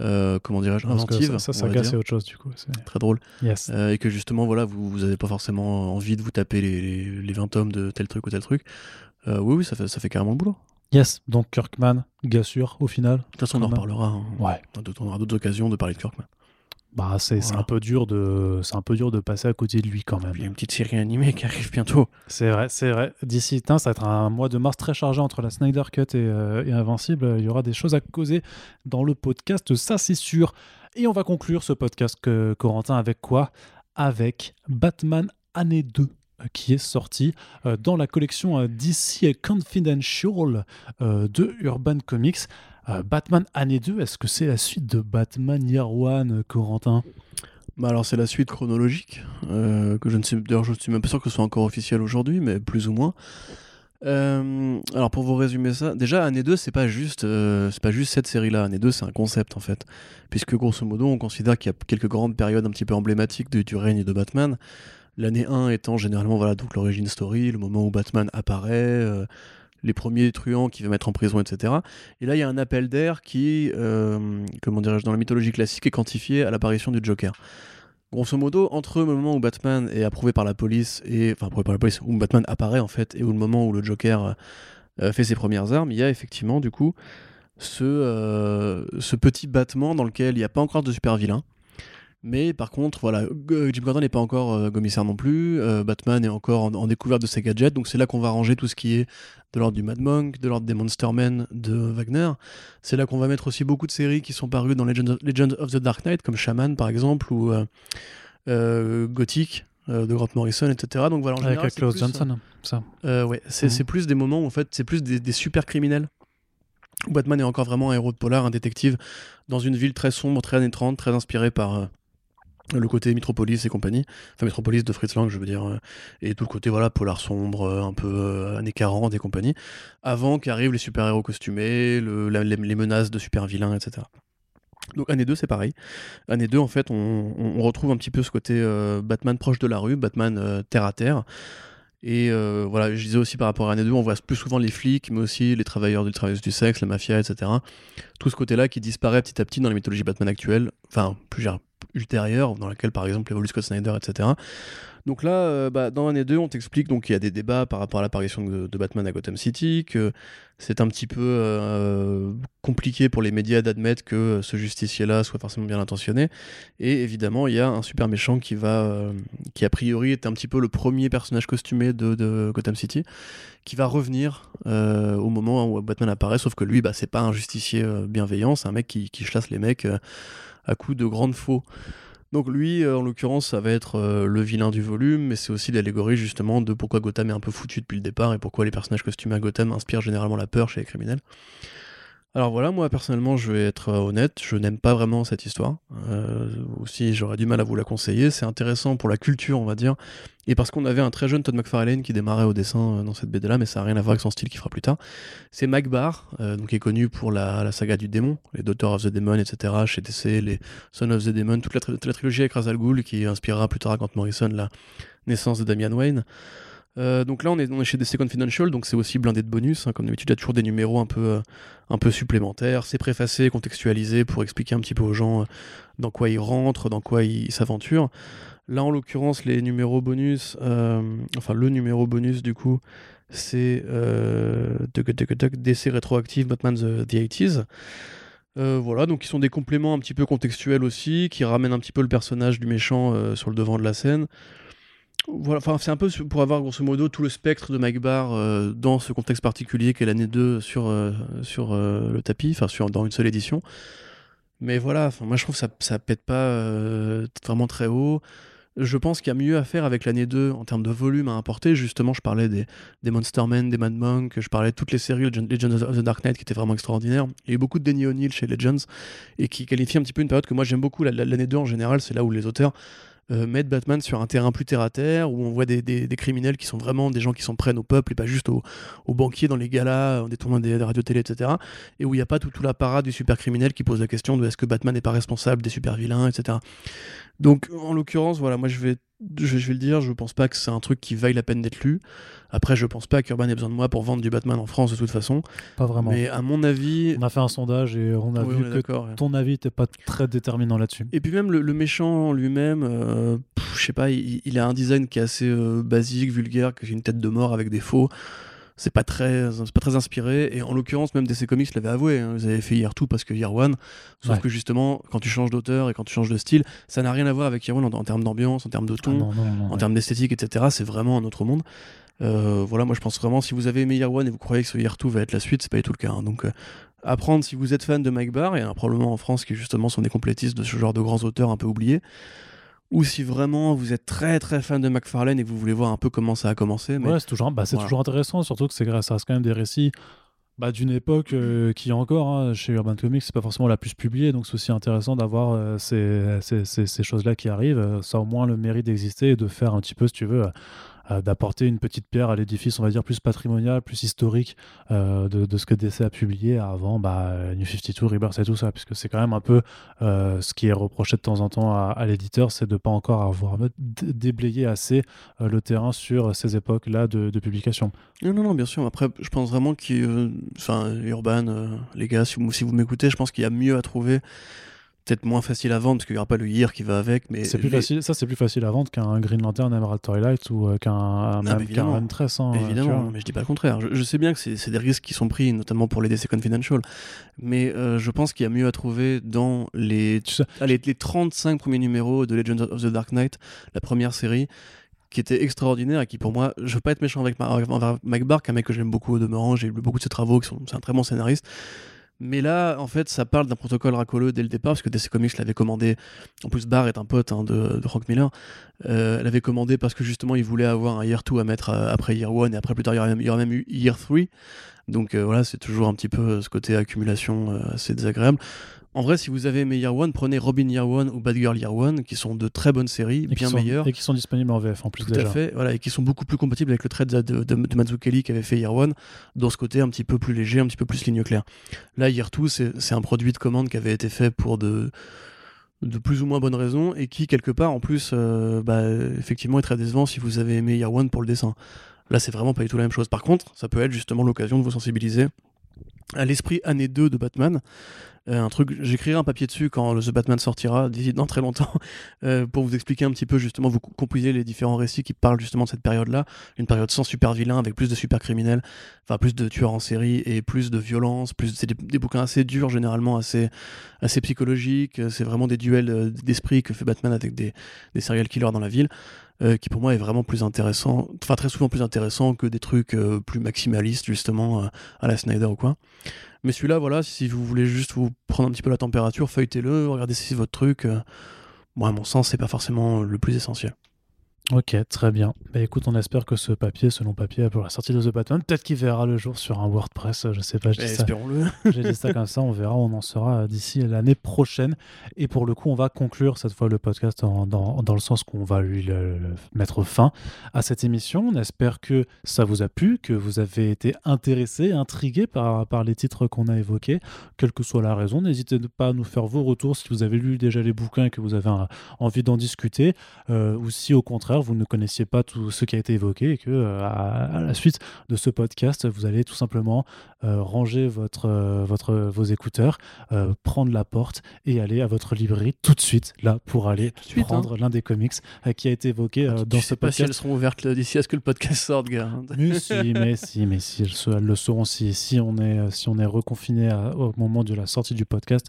euh, comment dirais-je, inventive, ça, ça, dire, c'est autre chose, du coup. c'est- très drôle, Yes. euh, et que justement, voilà, vous, vous avez pas forcément envie de vous taper les, les, les 20 tomes de tel truc ou tel truc. Euh, oui, oui, ça fait, ça fait carrément le boulot. Yes. Donc, Kirkman, gars sûr, au final. De toute façon, on en reparlera. hein. Ouais. On aura d'autres occasions de parler de Kirkman. Bah, c'est Voilà. un peu dur de, c'est un peu dur de passer à côté de lui quand même. Il y a une petite série animée qui arrive bientôt. C'est vrai, c'est vrai. D'ici, ça va être un mois de mars très chargé entre la Snyder Cut et, euh, et Invincible. Il y aura des choses à causer dans le podcast, ça c'est sûr. Et on va conclure ce podcast, que, Corentin, avec quoi? Avec Batman année 2 euh, qui est sorti euh, dans la collection euh, DC Confidential euh, de Urban Comics. Batman année 2, est-ce que c'est la suite de Batman Year One, Corentin? Bah alors c'est la suite chronologique que je ne d'ailleurs je suis même pas sûr que ce soit encore officiel aujourd'hui mais plus ou moins. Alors pour vous résumer ça, déjà année 2 c'est pas juste c'est pas juste cette série là, année 2 c'est un concept en fait. Puisque grosso modo on considère qu'il y a quelques grandes périodes un petit peu emblématiques du règne de Batman. L'année 1 étant généralement voilà donc l'origine story, le moment où Batman apparaît, euh, les premiers truands qu'il va mettre en prison, etc. Et là il y a un appel d'air qui, euh, comment dirais-je, dans la mythologie classique est quantifié à l'apparition du Joker. Grosso modo, entre le moment où Batman est approuvé par la police et enfin approuvé par la police, où Batman apparaît en fait, et où le moment où le Joker euh, fait ses premières armes, il y a effectivement du coup ce, ce petit battement dans lequel il n'y a pas encore de super vilain. Mais par contre, voilà, G- Jim Gordon n'est pas encore euh, commissaire non plus. euh, Batman est encore en, en découverte de ses gadgets, donc c'est là qu'on va ranger tout ce qui est de l'ordre du Mad Monk, de l'ordre des Monster Men de Wagner. C'est là qu'on va mettre aussi beaucoup de séries qui sont parues dans Legends of, Legends of the Dark Knight, comme Shaman par exemple, ou euh, euh, Gothic, de Grant Morrison, etc. Donc voilà, en Avec général, Klaus plus, Johnson, ça. euh, ouais, c'est Mhm. c'est plus des moments où en fait, c'est plus des, des super criminels. Batman est encore vraiment un héros de polar, un détective, dans une ville très sombre, très années 30, très inspiré par euh, le côté Metropolis et compagnie. Enfin, Metropolis de Fritz Lang, je veux dire. euh, et tout le côté, voilà, polar sombre, euh, un peu euh, années 40 et compagnie. Avant qu'arrivent les super-héros costumés, les, menaces de super-vilains, etc. Donc année 2 c'est pareil. Année 2 en fait on, retrouve un petit peu ce côté Batman proche de la rue, Batman terre à terre. Et euh, voilà, je disais aussi par rapport à année 2, on voit plus souvent les flics, mais aussi les travailleurs du travailleuse du sexe, la mafia, etc. Tout ce côté-là qui disparaît petit à petit dans la mythologie Batman actuelle, enfin plus ultérieure, dans laquelle par exemple évolue Scott Snyder, etc. Donc là, euh, bah, dans année 2, on t'explique qu'il y a des débats par rapport à l'apparition de, Batman à Gotham City, que c'est un petit peu euh, compliqué pour les médias d'admettre que ce justicier-là soit forcément bien intentionné. Et évidemment, il y a un super méchant qui va, euh, qui a priori est un petit peu le premier personnage costumé de, Gotham City, qui va revenir au moment où Batman apparaît, sauf que lui, bah, c'est pas un justicier bienveillant, c'est un mec qui, qui chasse les mecs à coups de grandes faux. Donc lui, euh, en l'occurrence, ça va être euh, le vilain du volume, mais c'est aussi l'allégorie justement de pourquoi Gotham est un peu foutu depuis le départ et pourquoi les personnages costumés à Gotham inspirent généralement la peur chez les criminels. Alors voilà, moi personnellement, je vais être euh, honnête, je n'aime pas vraiment cette histoire. Euh, aussi, j'aurais du mal à vous la conseiller. C'est intéressant pour la culture, on va dire, et parce qu'on avait un très jeune Todd McFarlane qui démarrait au dessin euh, dans cette BD-là, mais ça n'a rien à voir avec son style qu'il fera plus tard. C'est Mike Barr, euh, donc qui est connu pour la, saga du démon, les Daughter of the Demon, etc. Chez DC, les Son of the Demon, toute la, trilogie avec Ra's al Ghul qui inspirera plus tard à Grant Morrison la naissance de Damian Wayne. Euh, donc là, on est, chez DC Confidential, donc c'est aussi blindé de bonus. hein. Comme d'habitude, il y a toujours des numéros un peu, euh, un peu supplémentaires. C'est préfacé, contextualisé pour expliquer un petit peu aux gens euh, dans quoi ils rentrent, dans quoi ils s'aventurent. Là, en l'occurrence, les numéros bonus, enfin le numéro bonus du coup, c'est DC Retroactive Batman the, the 80s. Euh, voilà, donc ils sont des compléments un petit peu contextuels aussi, qui ramènent un petit peu le personnage du méchant sur le devant de la scène. Voilà, enfin c'est un peu pour avoir grosso modo tout le spectre de Mike Barr euh, dans ce contexte particulier qu'est l'année 2 sur, euh, sur euh, le tapis, enfin sur, dans une seule édition. Mais voilà, moi je trouve que ça, ça pète pas vraiment très haut. Je pense qu'il y a mieux à faire avec l'année 2 en termes de volume à importer. Justement, je parlais des, des Monster Men, des Mad Monk, je parlais de toutes les séries Legend- Legends of the Dark Knight qui étaient vraiment extraordinaires. Il y a eu beaucoup de Denny O'Neill chez Legends et qui qualifie un petit peu une période que moi j'aime beaucoup. La- la- L'année 2 en général, c'est là où les auteurs euh, mettre Batman sur un terrain plus terre à terre, où on voit des, des- criminels qui sont vraiment des gens qui s'en prennent au peuple et pas juste aux, aux banquiers dans les galas, en détournant des, des radios-télé, etc. Et où il n'y a pas tout, tout la parade du super criminel qui pose la question de est-ce que Batman n'est pas responsable des super vilains, etc. Donc en l'occurrence, voilà, moi je vais, je, vais- je vais le dire, je pense pas que c'est un truc qui vaille la peine d'être lu. Après, je pense pas qu'Urban ait besoin de moi pour vendre du Batman en France de toute façon. Pas vraiment. Mais à mon avis, On a fait un sondage et on a Oui, vu on que ouais. ton avis n'était pas très déterminant là-dessus. Et puis même le, le méchant lui-même, euh, je sais pas, il, il a un design qui est assez euh, basique, vulgaire, qui est une tête de mort avec des faux. C'est pas très, pas très inspiré. Et en l'occurrence, même DC Comics l'avait avoué. hein, vous avez fait Year 2 parce que Year 1. Sauf Ouais. que justement, quand tu changes d'auteur et quand tu changes de style, ça n'a rien à voir avec Year 1 en, en termes d'ambiance, en termes de Ah ton, non, non, non, en ouais. termes d'esthétique, etc. C'est vraiment un autre monde. Euh, voilà, moi je pense vraiment, si vous avez aimé Year 1 et vous croyez que ce Year 2 va être la suite, c'est pas du tout le cas. hein. Donc, euh, apprendre si vous êtes fan de Mike Barr, et euh, probablement en France qui justement sont des complétistes de ce genre de grands auteurs un peu oubliés, ou si vraiment vous êtes très très fan de McFarlane et que vous voulez voir un peu comment ça a commencé. Mais Ouais, c'est toujours, bah, Voilà. toujours intéressant, surtout que c'est grâce ça reste quand même des récits bah, d'une époque euh, qui encore hein, chez Urban Comics c'est pas forcément la plus publiée, donc c'est aussi intéressant d'avoir euh, ces, ces- ces- ces choses-là qui arrivent. Euh, Ça a au moins le mérite d'exister et de faire un petit peu, si tu veux, d'apporter une petite pierre à l'édifice, on va dire plus patrimonial, plus historique euh, de, ce que DC a publié avant bah, New 52, Rebirth et tout ça, puisque c'est quand même un peu euh, ce qui est reproché de temps en temps à, l'éditeur, c'est de pas encore avoir déblayé assez euh, le terrain sur ces époques-là de, publication. Non, non, bien sûr. Après, je pense vraiment qu'il. euh, Enfin, Urban, euh, les gars, si vous, si vous m'écoutez, je pense qu'il y a mieux à trouver. Peut-être moins facile à vendre parce qu'il n'y aura pas le year qui va avec. mais C'est plus facile, ça c'est plus facile à vendre qu'un Green Lantern Emerald Twilight ou euh, qu'un mais même évidemment. qu'un Huntress, hein, Évidemment, mais je dis pas le contraire. Je, je sais bien que c'est des risques qui sont pris, notamment pour les DC Confidential. Mais euh, je pense qu'il y a mieux à trouver dans les, Tu sais- allez, les 35 premiers numéros de Legends of the Dark Knight, la première série, qui était extraordinaire et qui, pour moi, je veux pas être méchant avec, Ma- envers Mike est un mec que j'aime beaucoup au demeurant. J'ai lu beaucoup de ses travaux, qui sont- c'est un très bon scénariste. Mais là, en fait, ça parle d'un protocole racoleux dès le départ, parce que DC Comics l'avait commandé. En plus, Barr est un pote hein, de, de Frank Miller. Euh, elle avait commandé parce que justement, il voulait avoir un Year 2 à mettre euh, après Year 1, et après plus tard, il y aurait aurait même eu Year 3. Donc euh, voilà, c'est toujours un petit peu euh, ce côté accumulation euh, assez désagréable. En vrai, si vous avez aimé Year One, prenez Robin Year One ou Bad Girl Year One, qui sont de très bonnes séries, Et bien sont- meilleures. Et qui sont disponibles en VF en plus Tout déjà. à fait, voilà, et qui sont beaucoup plus compatibles avec le trait de, de, de, de Mazzucchelli qui avait fait Year One, dans ce côté un petit peu plus léger, un petit peu plus ligne claire. Là, Year Two, c'est c'est un produit de commande qui avait été fait pour de, de plus ou moins bonnes raisons, et qui, quelque part, en plus, euh, bah, effectivement, est très décevant si vous avez aimé Year One pour le dessin. Là, c'est vraiment pas du tout la même chose. Par contre, ça peut être justement l'occasion de vous sensibiliser à l'esprit année 2 de Batman. Euh, un truc, j'écrirai un papier dessus quand le The Batman sortira d'ici dans très longtemps euh, pour vous expliquer un petit peu justement, vous composez les différents récits qui parlent justement de cette période-là, une période sans super vilain avec plus de super criminels, enfin plus de tueurs en série et plus de violence, plus c'est des, des bouquins assez durs généralement, assez assez psychologiques. C'est vraiment des duels euh, d'esprit que fait Batman avec des des serial killers dans la ville. Euh, qui pour moi est vraiment plus intéressant, enfin très souvent plus intéressant que des trucs euh, plus maximalistes justement euh, à la Snyder ou quoi. Mais celui-là, voilà, si vous voulez juste vous prendre un petit peu la température, feuilletez-le, regardez si c'est votre truc. Moi, à mon sens, c'est pas forcément le plus essentiel. Ok, très bien. Bah écoute, on espère que ce papier, ce long papier pour la sortie de The Batman, peut-être qu'il verra le jour sur un WordPress, je sais pas, je dis ça Espérons-le. J'ai dit ça comme ça, on verra, on en sera d'ici l'année prochaine. Et pour le coup, on va conclure cette fois le podcast en- dans, dans le sens qu'on va lui le- le mettre fin à cette émission. On espère que ça vous a plu, que vous avez été intéressé, intrigué par, par les titres qu'on a évoqués, quelle que soit la raison. N'hésitez pas à nous faire vos retours si vous avez lu déjà les bouquins et que vous avez un- envie d'en discuter, euh, ou si au contraire vous ne connaissiez pas tout ce qui a été évoqué et que euh, à, à la suite de ce podcast, vous allez tout simplement euh, ranger votre, euh, votre, vos écouteurs, prendre la porte et aller à votre librairie tout de suite, là, pour aller suite, prendre l'un des comics qui a été évoqué euh, dans tu ce sais pas si elles podcast. seront ouvertes d'ici à ce que le podcast sorte, gars. Mais si, mais si, mais si, elles, le seront si, si on est, si on est reconfiné à- au moment de la sortie du podcast.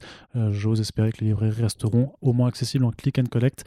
J'ose espérer que les librairies resteront au moins accessibles en click and collect.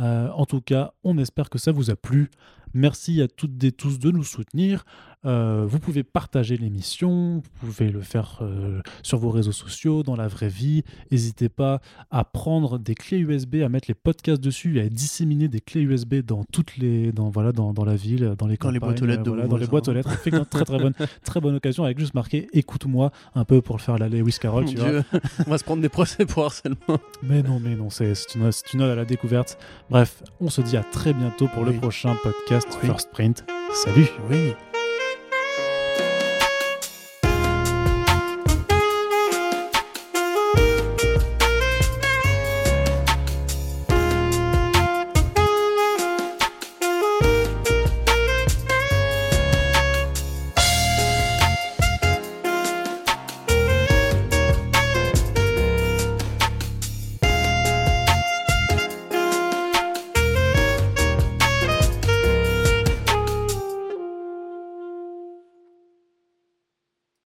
Euh, en tout cas, on espère que ça vous a plu. Merci à toutes et tous de nous soutenir. Euh, vous pouvez partager l'émission, vous pouvez le faire euh, sur vos réseaux sociaux, dans la vraie vie. N'hésitez pas à prendre des clés USB, à mettre les podcasts dessus et à disséminer des clés USB dans toutes les, dans voilà, dans, dans la ville, dans les Dans les boîtes aux lettres voilà, dans les boîtes aux lettres. Effectivement, très très bonne, très bonne occasion avec juste marqué écoute-moi un peu pour le faire la Lewis Carroll, tu vois. On va se prendre des procès pour harcèlement. Mais non, mais non, c'est une, une ode à la découverte. Bref, on se dit à très bientôt pour le prochain podcast Oui. First Print. Salut Oui.